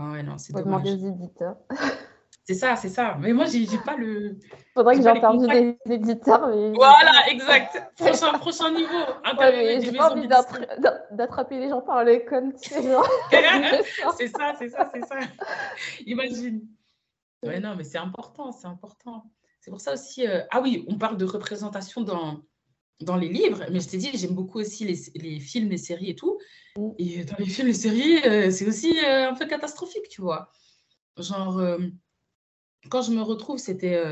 Ouais, non, c'est dommage. éditeurs. [laughs] Ça, c'est ça. Mais moi, j'ai pas le. Faudrait que les j'interviewe des éditeurs. Mais... Voilà, exact. Prochain, prochain niveau. Ouais, j'ai pas envie d'attraper les gens par le con, [laughs] [laughs] c'est ça, c'est ça, c'est ça. Imagine. Ouais, non, mais c'est important, c'est important. C'est pour ça aussi. euh, Ah oui, on parle de représentation dans, dans les livres, mais je t'ai dit, j'aime beaucoup aussi les, les films, les séries et tout. Et dans les films, les séries, euh, c'est aussi euh, un peu catastrophique, tu vois. Genre, euh, quand je me retrouve, c'était.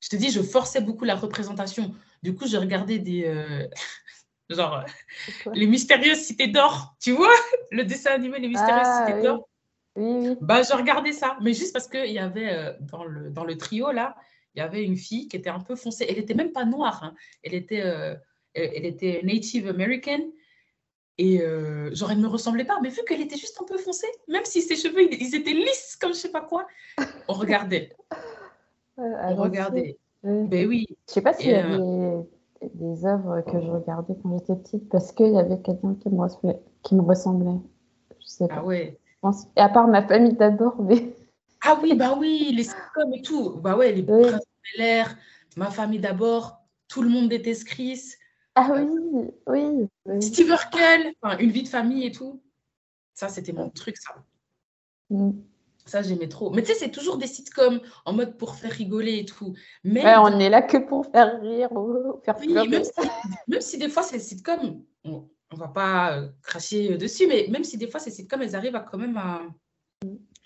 Je te dis, je forçais beaucoup la représentation. Du coup, je regardais des. [laughs] Genre, les mystérieuses cités d'or, tu vois Le dessin animé Les mystérieuses Ah, cités oui. d'or. Oui, oui. Bah, je regardais ça, mais juste parce qu'il y avait dans, le, dans le trio, là, il y avait une fille qui était un peu foncée. Elle n'était même pas noire, hein. elle, était, euh, elle, elle était Native American. Et euh, genre, elle ne me ressemblait pas, mais vu qu'elle était juste un peu foncée, même si ses cheveux, ils, étaient lisses comme je sais pas quoi, on regardait, [laughs] Euh, on regardait. Ben oui, Je sais pas s'il y avait des, des œuvres que je regardais quand j'étais petite parce qu'il y avait quelqu'un qui me ressemblait. Qui me ressemblait. Je sais pas. ah ouais. Je pense- Et à part ma famille d'abord, mais. Ah oui, bah oui, les sitcoms et tout. Bah ouais, les Oui. Bel-Air, Ma famille d'abord, Tout le monde déteste Chris, Ah oui, oui. oui. Steve Urkel, enfin, Une vie de famille et tout. Ça, c'était mon truc, ça. Mm. Ça, j'aimais trop. Mais tu sais, c'est toujours des sitcoms en mode pour faire rigoler et tout. Mais Ouais, on est là que pour faire rire ou faire oui, même si, même si des fois, ces sitcoms, on ne va pas euh, cracher dessus, mais même si des fois, ces sitcoms, elles arrivent à quand même à,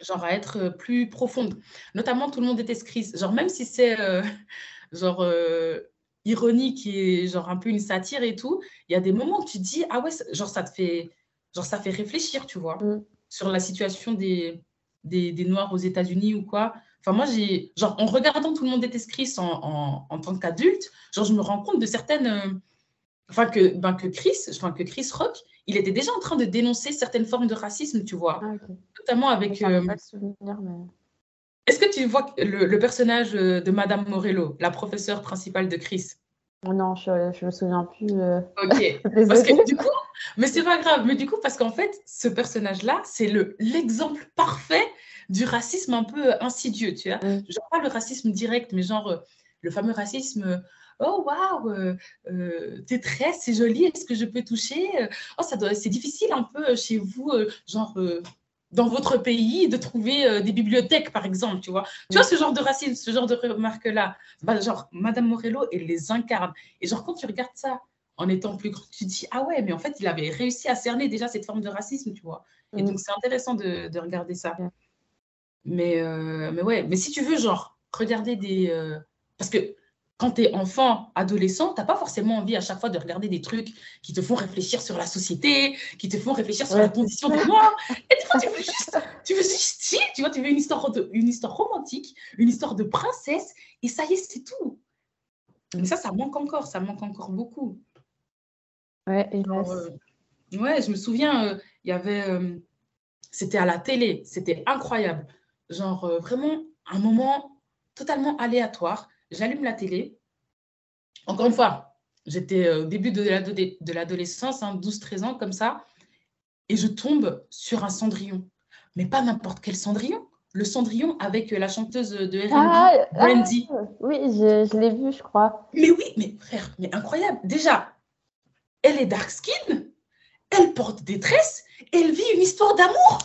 genre, à être euh, plus profondes. Notamment, Tout le monde déteste Chris. Genre, même si c'est euh, [laughs] genre euh, ironique et genre un peu une satire et tout, il y a des moments où tu te dis, ah ouais, genre, ça te fait, genre, ça fait réfléchir, tu vois, Mm. sur la situation des, des, des Noirs aux États-Unis ou quoi. Enfin, moi, j'ai, genre, en regardant Tout le monde déteste Chris en, en, en tant qu'adulte, genre, je me rends compte de certaines. Enfin, que, ben, que Chris, enfin, que Chris Rock, il était déjà en train de dénoncer certaines formes de racisme, tu vois. Ah, ok. Notamment avec. Euh, pas le souvenir, mais. Est-ce que tu vois le, le personnage euh, de Madame Morello, la professeure principale de Chris? Oh non, je, je me souviens plus. euh, Ok. [laughs] Parce que du coup, mais c'est pas grave, mais du coup, parce qu'en fait, ce personnage-là, c'est le l'exemple parfait du racisme un peu insidieux, tu vois. Mm. Genre pas le racisme direct, mais genre euh, le fameux racisme. Oh waouh, euh, euh, t'es très, c'est joli, est-ce que je peux toucher? Oh, ça doit, c'est difficile un peu euh, chez vous, genre dans votre pays, de trouver euh, des bibliothèques, par exemple, tu vois? Tu vois ce genre de racisme, ce genre de remarques-là? Bah, genre, Madame Morello, elle les incarne. Et genre, quand tu regardes ça en étant plus grand, tu te dis, ah ouais, mais en fait, il avait réussi à cerner déjà cette forme de racisme, tu vois? Et Mm. donc, c'est intéressant de, de regarder ça. Mais, euh, mais ouais, mais si tu veux, genre, regarder des. euh, Parce que quand tu es enfant, adolescent, tu n'as pas forcément envie à chaque fois de regarder des trucs qui te font réfléchir sur la société, qui te font réfléchir sur Ouais, la condition des Noirs. Et des fois, tu veux juste, tu veux juste tu vois, tu veux une histoire, de- une histoire romantique, une histoire de princesse, et ça y est, c'est tout. Mais ça, ça manque encore, ça manque encore beaucoup. Ouais, hélas. Genre, euh, ouais, je me souviens, euh, il y avait, euh, c'était à la télé, c'était incroyable. Genre, euh, vraiment, un moment totalement aléatoire. J'allume la télé. Encore une fois, j'étais euh, au début de l'ado- de l'adolescence, hein, 12-13 ans, comme ça, et je tombe sur un Cendrillon. Mais pas n'importe quel Cendrillon. Le Cendrillon avec la chanteuse de R&B, Ah, Brandy. ah, oui, je, je l'ai vu, je crois. Mais oui, mais frère, mais incroyable. Déjà, elle est dark skin, elle porte des tresses, elle vit une histoire d'amour.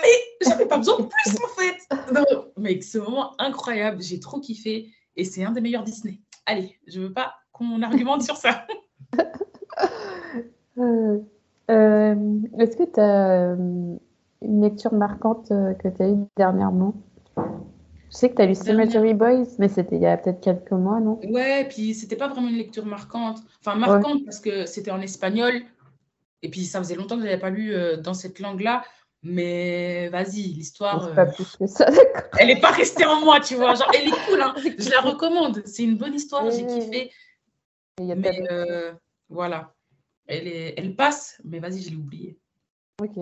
Mais j'avais pas besoin de plus en fait. Non, mec, ce moment incroyable, j'ai trop kiffé et c'est un des meilleurs Disney. Allez, je veux pas qu'on argumente sur ça. [laughs] Euh, euh, Est-ce que tu as une lecture marquante euh, que tu as eue dernièrement? Je sais que tu as lu Cemetery Boys, mais c'était il y a peut-être quelques mois, non? Ouais, puis c'était pas vraiment une lecture marquante. Enfin, marquante parce que c'était en espagnol et puis ça faisait longtemps que je n'avais pas lu euh, dans cette langue-là. Mais vas-y, l'histoire. Euh. [laughs] Elle n'est pas restée en moi, tu vois. Genre, elle est cool, hein. [laughs] je la recommande. C'est une bonne histoire, j'ai kiffé. Il y a Mais euh, voilà, elle, est, elle passe, mais vas-y, je l'ai oubliée. Ok.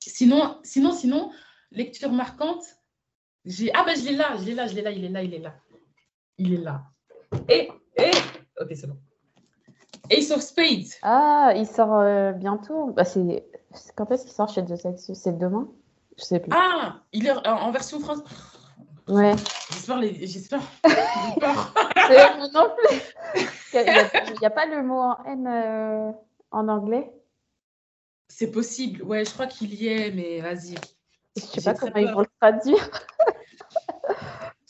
Sinon, sinon, sinon, lecture marquante, j'ai... Ah ben, je l'ai là, je l'ai là, je l'ai là, il est là, il est là. Il est là. Et, et... Ok, c'est bon. Ace of Spades. Ah, il sort euh, bientôt. Bah, c'est Quand est-ce qu'il sort chez Deux Sexes C'est demain? Je sais plus. Ah, il est en version française. Ouais. J'espère. Les... J'espère. [laughs] non plus. Il n'y a, pas le mot en N euh, en anglais? C'est possible. Ouais, je crois qu'il y est, mais vas-y. Je sais pas comment ils vont le traduire.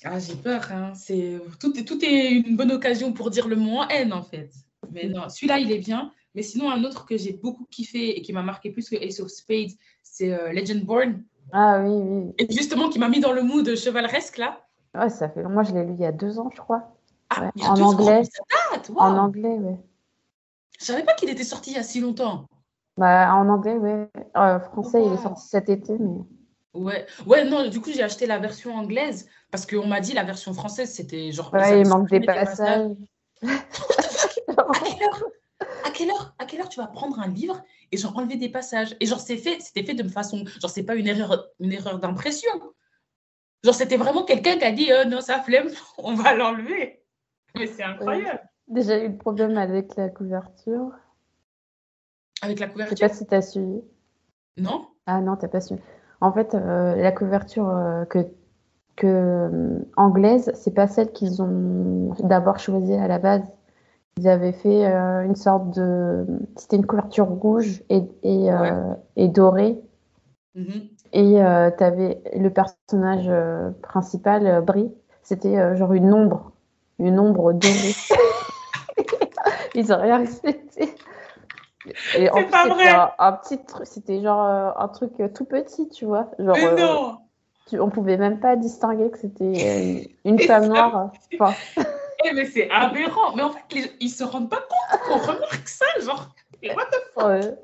ah, j'ai peur. Hein. C'est tout, tout est une bonne occasion pour dire le mot en N en fait. Mais non, celui-là, il est bien. Mais sinon, un autre que j'ai beaucoup kiffé et qui m'a marqué plus que Ace of Spades, c'est euh, Legend Born. Ah oui, oui. Et justement, qui m'a mis dans le mood chevaleresque, là. Ouais, ça fait. Moi, je l'ai lu il y a deux ans, je crois. Ah, en anglais. En anglais, oui. Je savais pas qu'il était sorti il y a si longtemps. Bah, en anglais, oui. Euh, français, il est sorti cet été, mais. Ouais, ouais, non, du coup, j'ai acheté la version anglaise parce qu'on m'a dit la version française, c'était genre. Ouais, il manque des passages. [laughs] [laughs] [laughs] à quelle heure à quelle heure tu vas prendre un livre et genre enlever des passages? Et genre c'est fait c'était fait de façon genre c'est pas une erreur une erreur d'impression. Genre c'était vraiment quelqu'un qui a dit oh, non ça flemme [laughs] on va l'enlever. Mais c'est incroyable. Déjà eu le problème avec la couverture. Avec la couverture je sais pas si tu as suivi. Non. Ah non t'as pas suivi. En fait euh, la couverture euh, que que euh, anglaise c'est pas celle qu'ils ont d'abord choisie à la base ils avaient fait euh, une sorte de. C'était une couverture rouge et, et, euh, et dorée. Mm-hmm. Et euh, tu avais le personnage principal, Brie, c'était genre une ombre, une ombre dorée. [laughs] Ils ont rien respecté. Et en plus, c'était un, petit truc, c'était genre un truc tout petit, tu vois. Genre, Mais non tu, on pouvait même pas distinguer que c'était une [laughs] femme noire. Enfin, [laughs] mais c'est aberrant. Mais en fait, les... ils se rendent pas compte qu'on remarque ça. Genre, what the fuck? Ouais.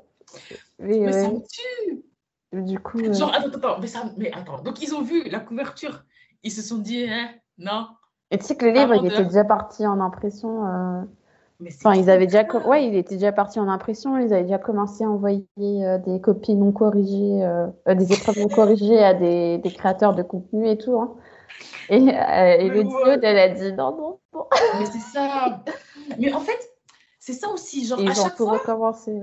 Mais, mais ça me tue. Du coup. Genre, attends, attends, mais, ça... mais attends. Donc, ils ont vu la couverture. Ils se sont dit, hein, non. Et tu sais que le livre, il était déjà parti en impression. Euh... Enfin, ils avaient déjà, ouais, il était déjà parti en impression. Ils avaient déjà commencé à envoyer euh, des copies non corrigées, euh, des épreuves non corrigées à des, des, créateurs de contenu et tout. Hein. Et, euh, et le ouais. elle a dit non, non. Mais c'est ça. Mais en fait, c'est ça aussi. Genre, et à chaque fois. recommencer.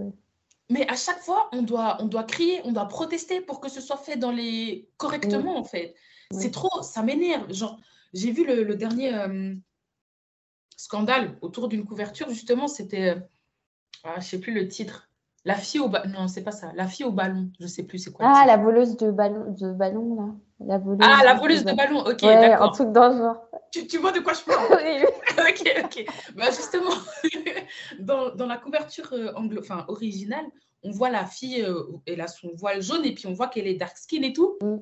Mais à chaque fois, on doit, on doit crier, on doit protester pour que ce soit fait dans les... correctement, en fait. C'est trop, ça m'énerve. Genre, j'ai vu le, le dernier euh, scandale autour d'une couverture, justement, c'était, euh, ah, je sais plus le titre. La fille au ballon, non, c'est pas ça. La fille au ballon, je sais plus c'est quoi. Ah, la voleuse de ballon, de ballon là. La voleuse ah, la voleuse de, ballon, ok, ouais, d'accord. Un truc dans le genre. Tu, tu, vois de quoi je parle [laughs] Oui, [laughs] ok, ok. Bah, justement, [laughs] dans, dans, la couverture euh, anglo enfin, originale, on voit la fille, euh, elle a son voile jaune et puis on voit qu'elle est dark skin et tout. Mm.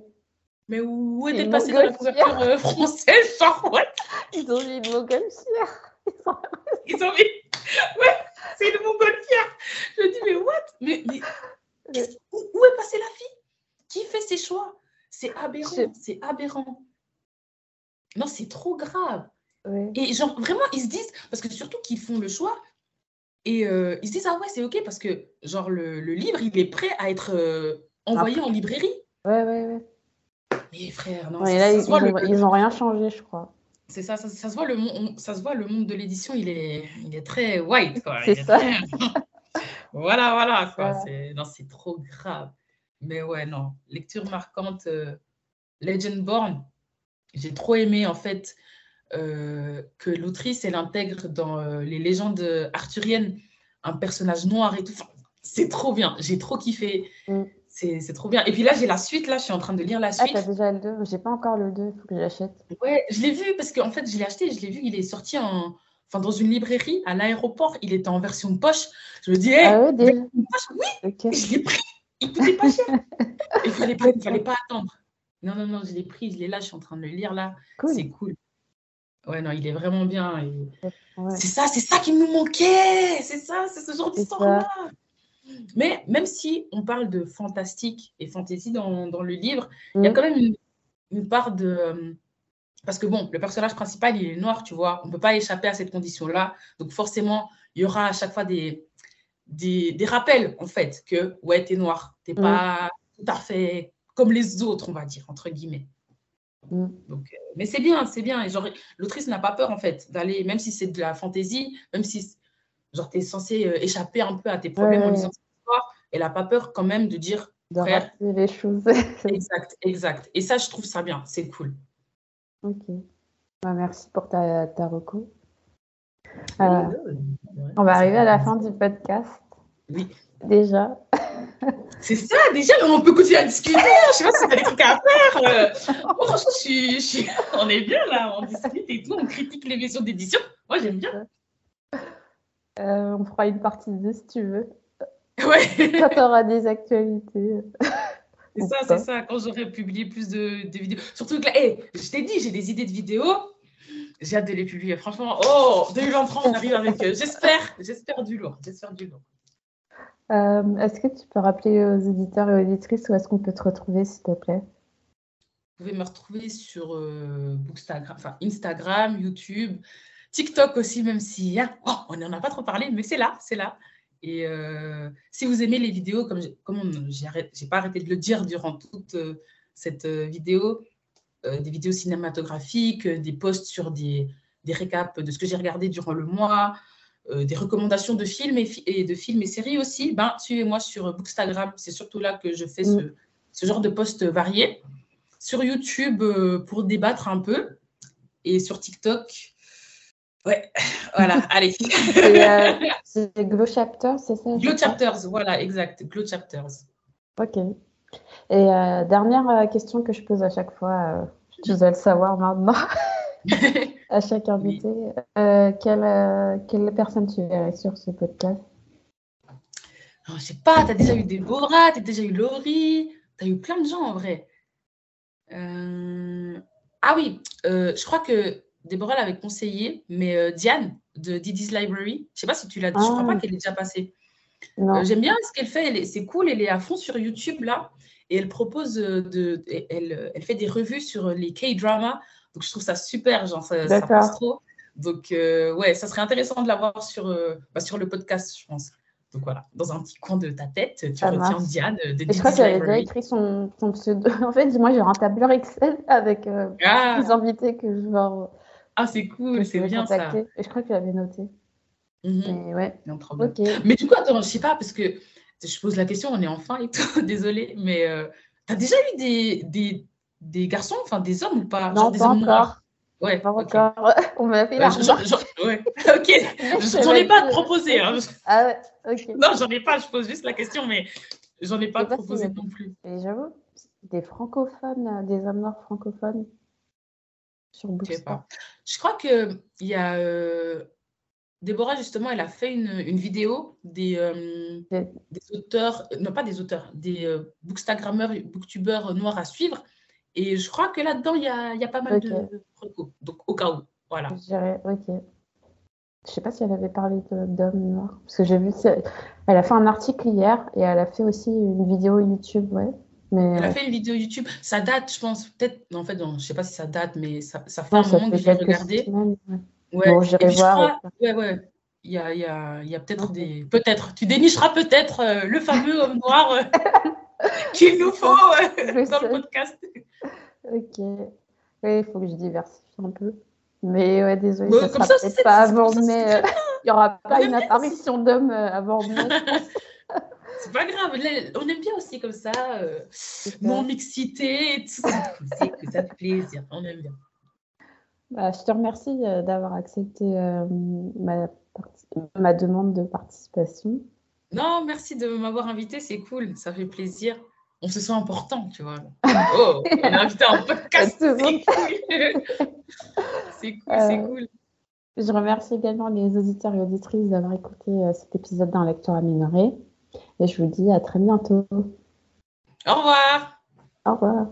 Mais où est-elle passée dans la couverture euh, française Genre, what? Ils ont mis une montgolfière. Ils ont mis. Ouais, c'est une montgolfière. Je me dis, mais what? Mais, mais où, où est passée la fille? Qui fait ses choix? C'est aberrant, c'est aberrant. Non, c'est trop grave. Ouais. Et genre, vraiment, ils se disent, parce que surtout qu'ils font le choix, et euh, ils se disent, ah ouais, c'est OK, parce que genre, le, le, livre, il est prêt à être euh, envoyé Après. en librairie. Ouais, ouais, ouais. Mais frère, non. Ouais, là, ils, ils, le... ils ont rien changé, je crois. C'est ça, ça, ça, se voit, le, ça se voit, le monde de l'édition, il est, il est très white, quoi. C'est ça. Très... [laughs] voilà, voilà, quoi. C'est trop grave. Mais ouais, non. Lecture marquante, euh, Legend Born. J'ai trop aimé, en fait, euh, que l'autrice, elle intègre dans euh, les légendes arthuriennes un personnage noir et tout. Enfin, c'est trop bien. J'ai trop kiffé. Mm. C'est trop bien. Et puis là, j'ai la suite. Là, je suis en train de lire la suite. Ah, t'as déjà le 2 J'ai pas encore le 2. Il faut que je l'achète. Ouais, je l'ai vu parce qu'en fait, je l'ai acheté. Je l'ai vu. Il est sorti en... enfin, dans une librairie à l'aéroport. Il était en version poche. Je me dis, hey, ah ouais, déjà... poche? Oui, okay. je l'ai pris. Il coûtait pas cher. [laughs] Il fallait pas, il fallait pas attendre. Non, non, non, je l'ai pris, je l'ai là, je suis en train de le lire là. Cool. C'est cool. Ouais, non, il est vraiment bien. Ouais. C'est ça, c'est ça qui nous manquait. C'est ça, c'est ce genre d'histoire-là. Mais même si on parle de fantastique et fantasy dans, dans le livre, il mmh. y a quand même une, une part de. euh, Parce que bon, le personnage principal, il est noir, tu vois. On ne peut pas échapper à cette condition-là. Donc forcément, il y aura à chaque fois des, des, des, rappels, en fait, que ouais, t'es noir, t'es Mm. pas tout à fait comme les autres, on va dire, entre guillemets. Mm. Donc, euh, mais c'est bien, c'est bien. Et genre, l'autrice n'a pas peur, en fait, d'aller, même si c'est de la fantaisie, même si genre, t'es censé euh, échapper un peu à tes problèmes Ouais, en lisant cette histoire, elle n'a pas peur quand même de dire. De frère, les choses. [laughs] exact, exact. Et ça, je trouve ça bien, c'est cool. Ok. Bah, merci pour ta, ta recours. Euh, on va arriver à la fin du podcast. Oui. Déjà. [laughs] C'est ça, déjà, on peut continuer à discuter. Je sais pas si tu as des trucs à faire. Euh. Oh, franchement, je [laughs] on est bien là, on discute et tout, on critique les maisons d'édition. Moi, j'aime bien. Euh, on fera une partie 2 si tu veux. Ouais. [laughs] Quand tu auras des actualités. C'est ça, c'est ça. Quand j'aurai publié plus de, vidéos. Surtout que là, hey, je t'ai dit, j'ai des idées de vidéos. J'ai hâte de les publier. Franchement, oh, 2023, on arrive avec, eux. j'espère, j'espère du lourd. J'espère du lourd. Euh, est-ce que tu peux rappeler aux éditeurs et aux éditrices où est-ce qu'on peut te retrouver, s'il te plaît? Vous pouvez me retrouver sur euh, Bookstagram, enfin, Instagram, YouTube, TikTok aussi, même si hein, oh, on n'en a pas trop parlé, mais c'est là, c'est là. Et euh, si vous aimez les vidéos, comme, comme j'ai pas arrêté de le dire durant toute cette vidéo, des vidéos cinématographiques, des posts sur des, des récaps de ce que j'ai regardé durant le mois, euh, des recommandations de films et, de films et séries aussi, ben, suivez-moi sur Bookstagram. C'est surtout là que je fais ce, ce genre de posts variés. Sur YouTube euh, pour débattre un peu. Et sur TikTok. Ouais, [laughs] voilà, [laughs] allez. Euh, c'est Glow Chapters, c'est ça Glow Chapters, voilà, exact. Glow Chapters. Ok. Et dernière question que je pose à chaque fois, tu dois le savoir maintenant. [laughs] à chaque invité. Euh, quelle, euh, quelle, personne tu verrais sur ce podcast? Je ne sais pas, tu as déjà eu Déborah, tu as déjà eu Laurie, tu as eu plein de gens en vrai. Euh, ah oui, je crois que Déborah l'avait conseillé, mais Diane de Didi's Library, je ne sais pas si tu l'as dit, je ne crois pas ah. qu'elle est déjà passée. J'aime bien ce qu'elle fait, c'est cool, elle est à fond sur YouTube là, et elle propose de, elle, elle fait des revues sur les K-dramas donc, je trouve ça super, genre, ça, passe trop. Donc, euh, ouais, ça serait intéressant de l'avoir sur, euh, bah, sur le podcast, je pense. Donc voilà, dans un petit coin de ta tête, tu retiens Diane de Je crois qu'elle avait déjà écrit son, son, pseudo. [laughs] En fait, dis-moi, j'ai un tableur Excel avec euh, ah. les invités que je vais. Ah, c'est cool, c'est bien ça. Et je crois que l'avais noté. Mhm. Mais ouais. Mais du coup, attends, je sais pas, parce que je pose la question, on est enfin et tout, [laughs] désolée, mais tu as déjà eu des, des, des garçons, enfin des hommes ou pas? Non, des pas hommes encore. Ouais, pas encore. [laughs] On m'a fait la ouais. [laughs] Ok, j'en ai pas proposé. Hein. Ah ouais, ok. Non, j'en ai pas, je pose juste la question, mais j'en ai pas proposé non plus. Et j'avoue, des francophones, euh, des hommes noirs francophones sur Booksta. Je crois qu'il y a. Euh, Déborah, justement, elle a fait une, une vidéo des, euh, des auteurs, non pas des auteurs, des euh, bookstagrammeurs, booktubeurs noirs à suivre. Et je crois que là-dedans, il y a, y a, pas mal de recos. Donc, au cas où. Voilà. Je ok. Je sais pas si elle avait parlé d'hommes noirs. Parce que j'ai vu. Elle a fait un article hier et elle a fait aussi une vidéo YouTube, ouais. Mais... Elle a fait une vidéo YouTube. Ça date, je pense, peut-être. En fait, non, je sais pas si ça date, mais ça, ça fait un moment que j'ai regardé. ouais. Bon, j'irai voir. ouais, ouais. Il y a, y a, y a peut-être des. Peut-être. Tu dénicheras peut-être euh, le fameux homme noir euh, [laughs] qu'il nous faut euh, dans le podcast. Ok. Oui, il faut que je diversifie un peu. Mais ouais, désolé, ça sera peut-être pas avant mai. Il n'y aura pas une apparition d'homme avant mai. C'est pas grave, on aime bien aussi comme ça, euh, mon mixité et tout. ça fait plaisir, on aime bien. Bah, je te remercie d'avoir accepté ma, ma demande de participation. Non, merci de m'avoir invité, c'est cool, ça fait plaisir on se sent important, tu vois. [laughs] Oh, on a invité un podcast. c'est cool. [laughs] c'est cool, c'est euh, cool. Je remercie également les auditeurs et auditrices d'avoir écouté euh, cet épisode d'un lecteur amélioré. Et je vous dis à très bientôt. Au revoir. Au revoir.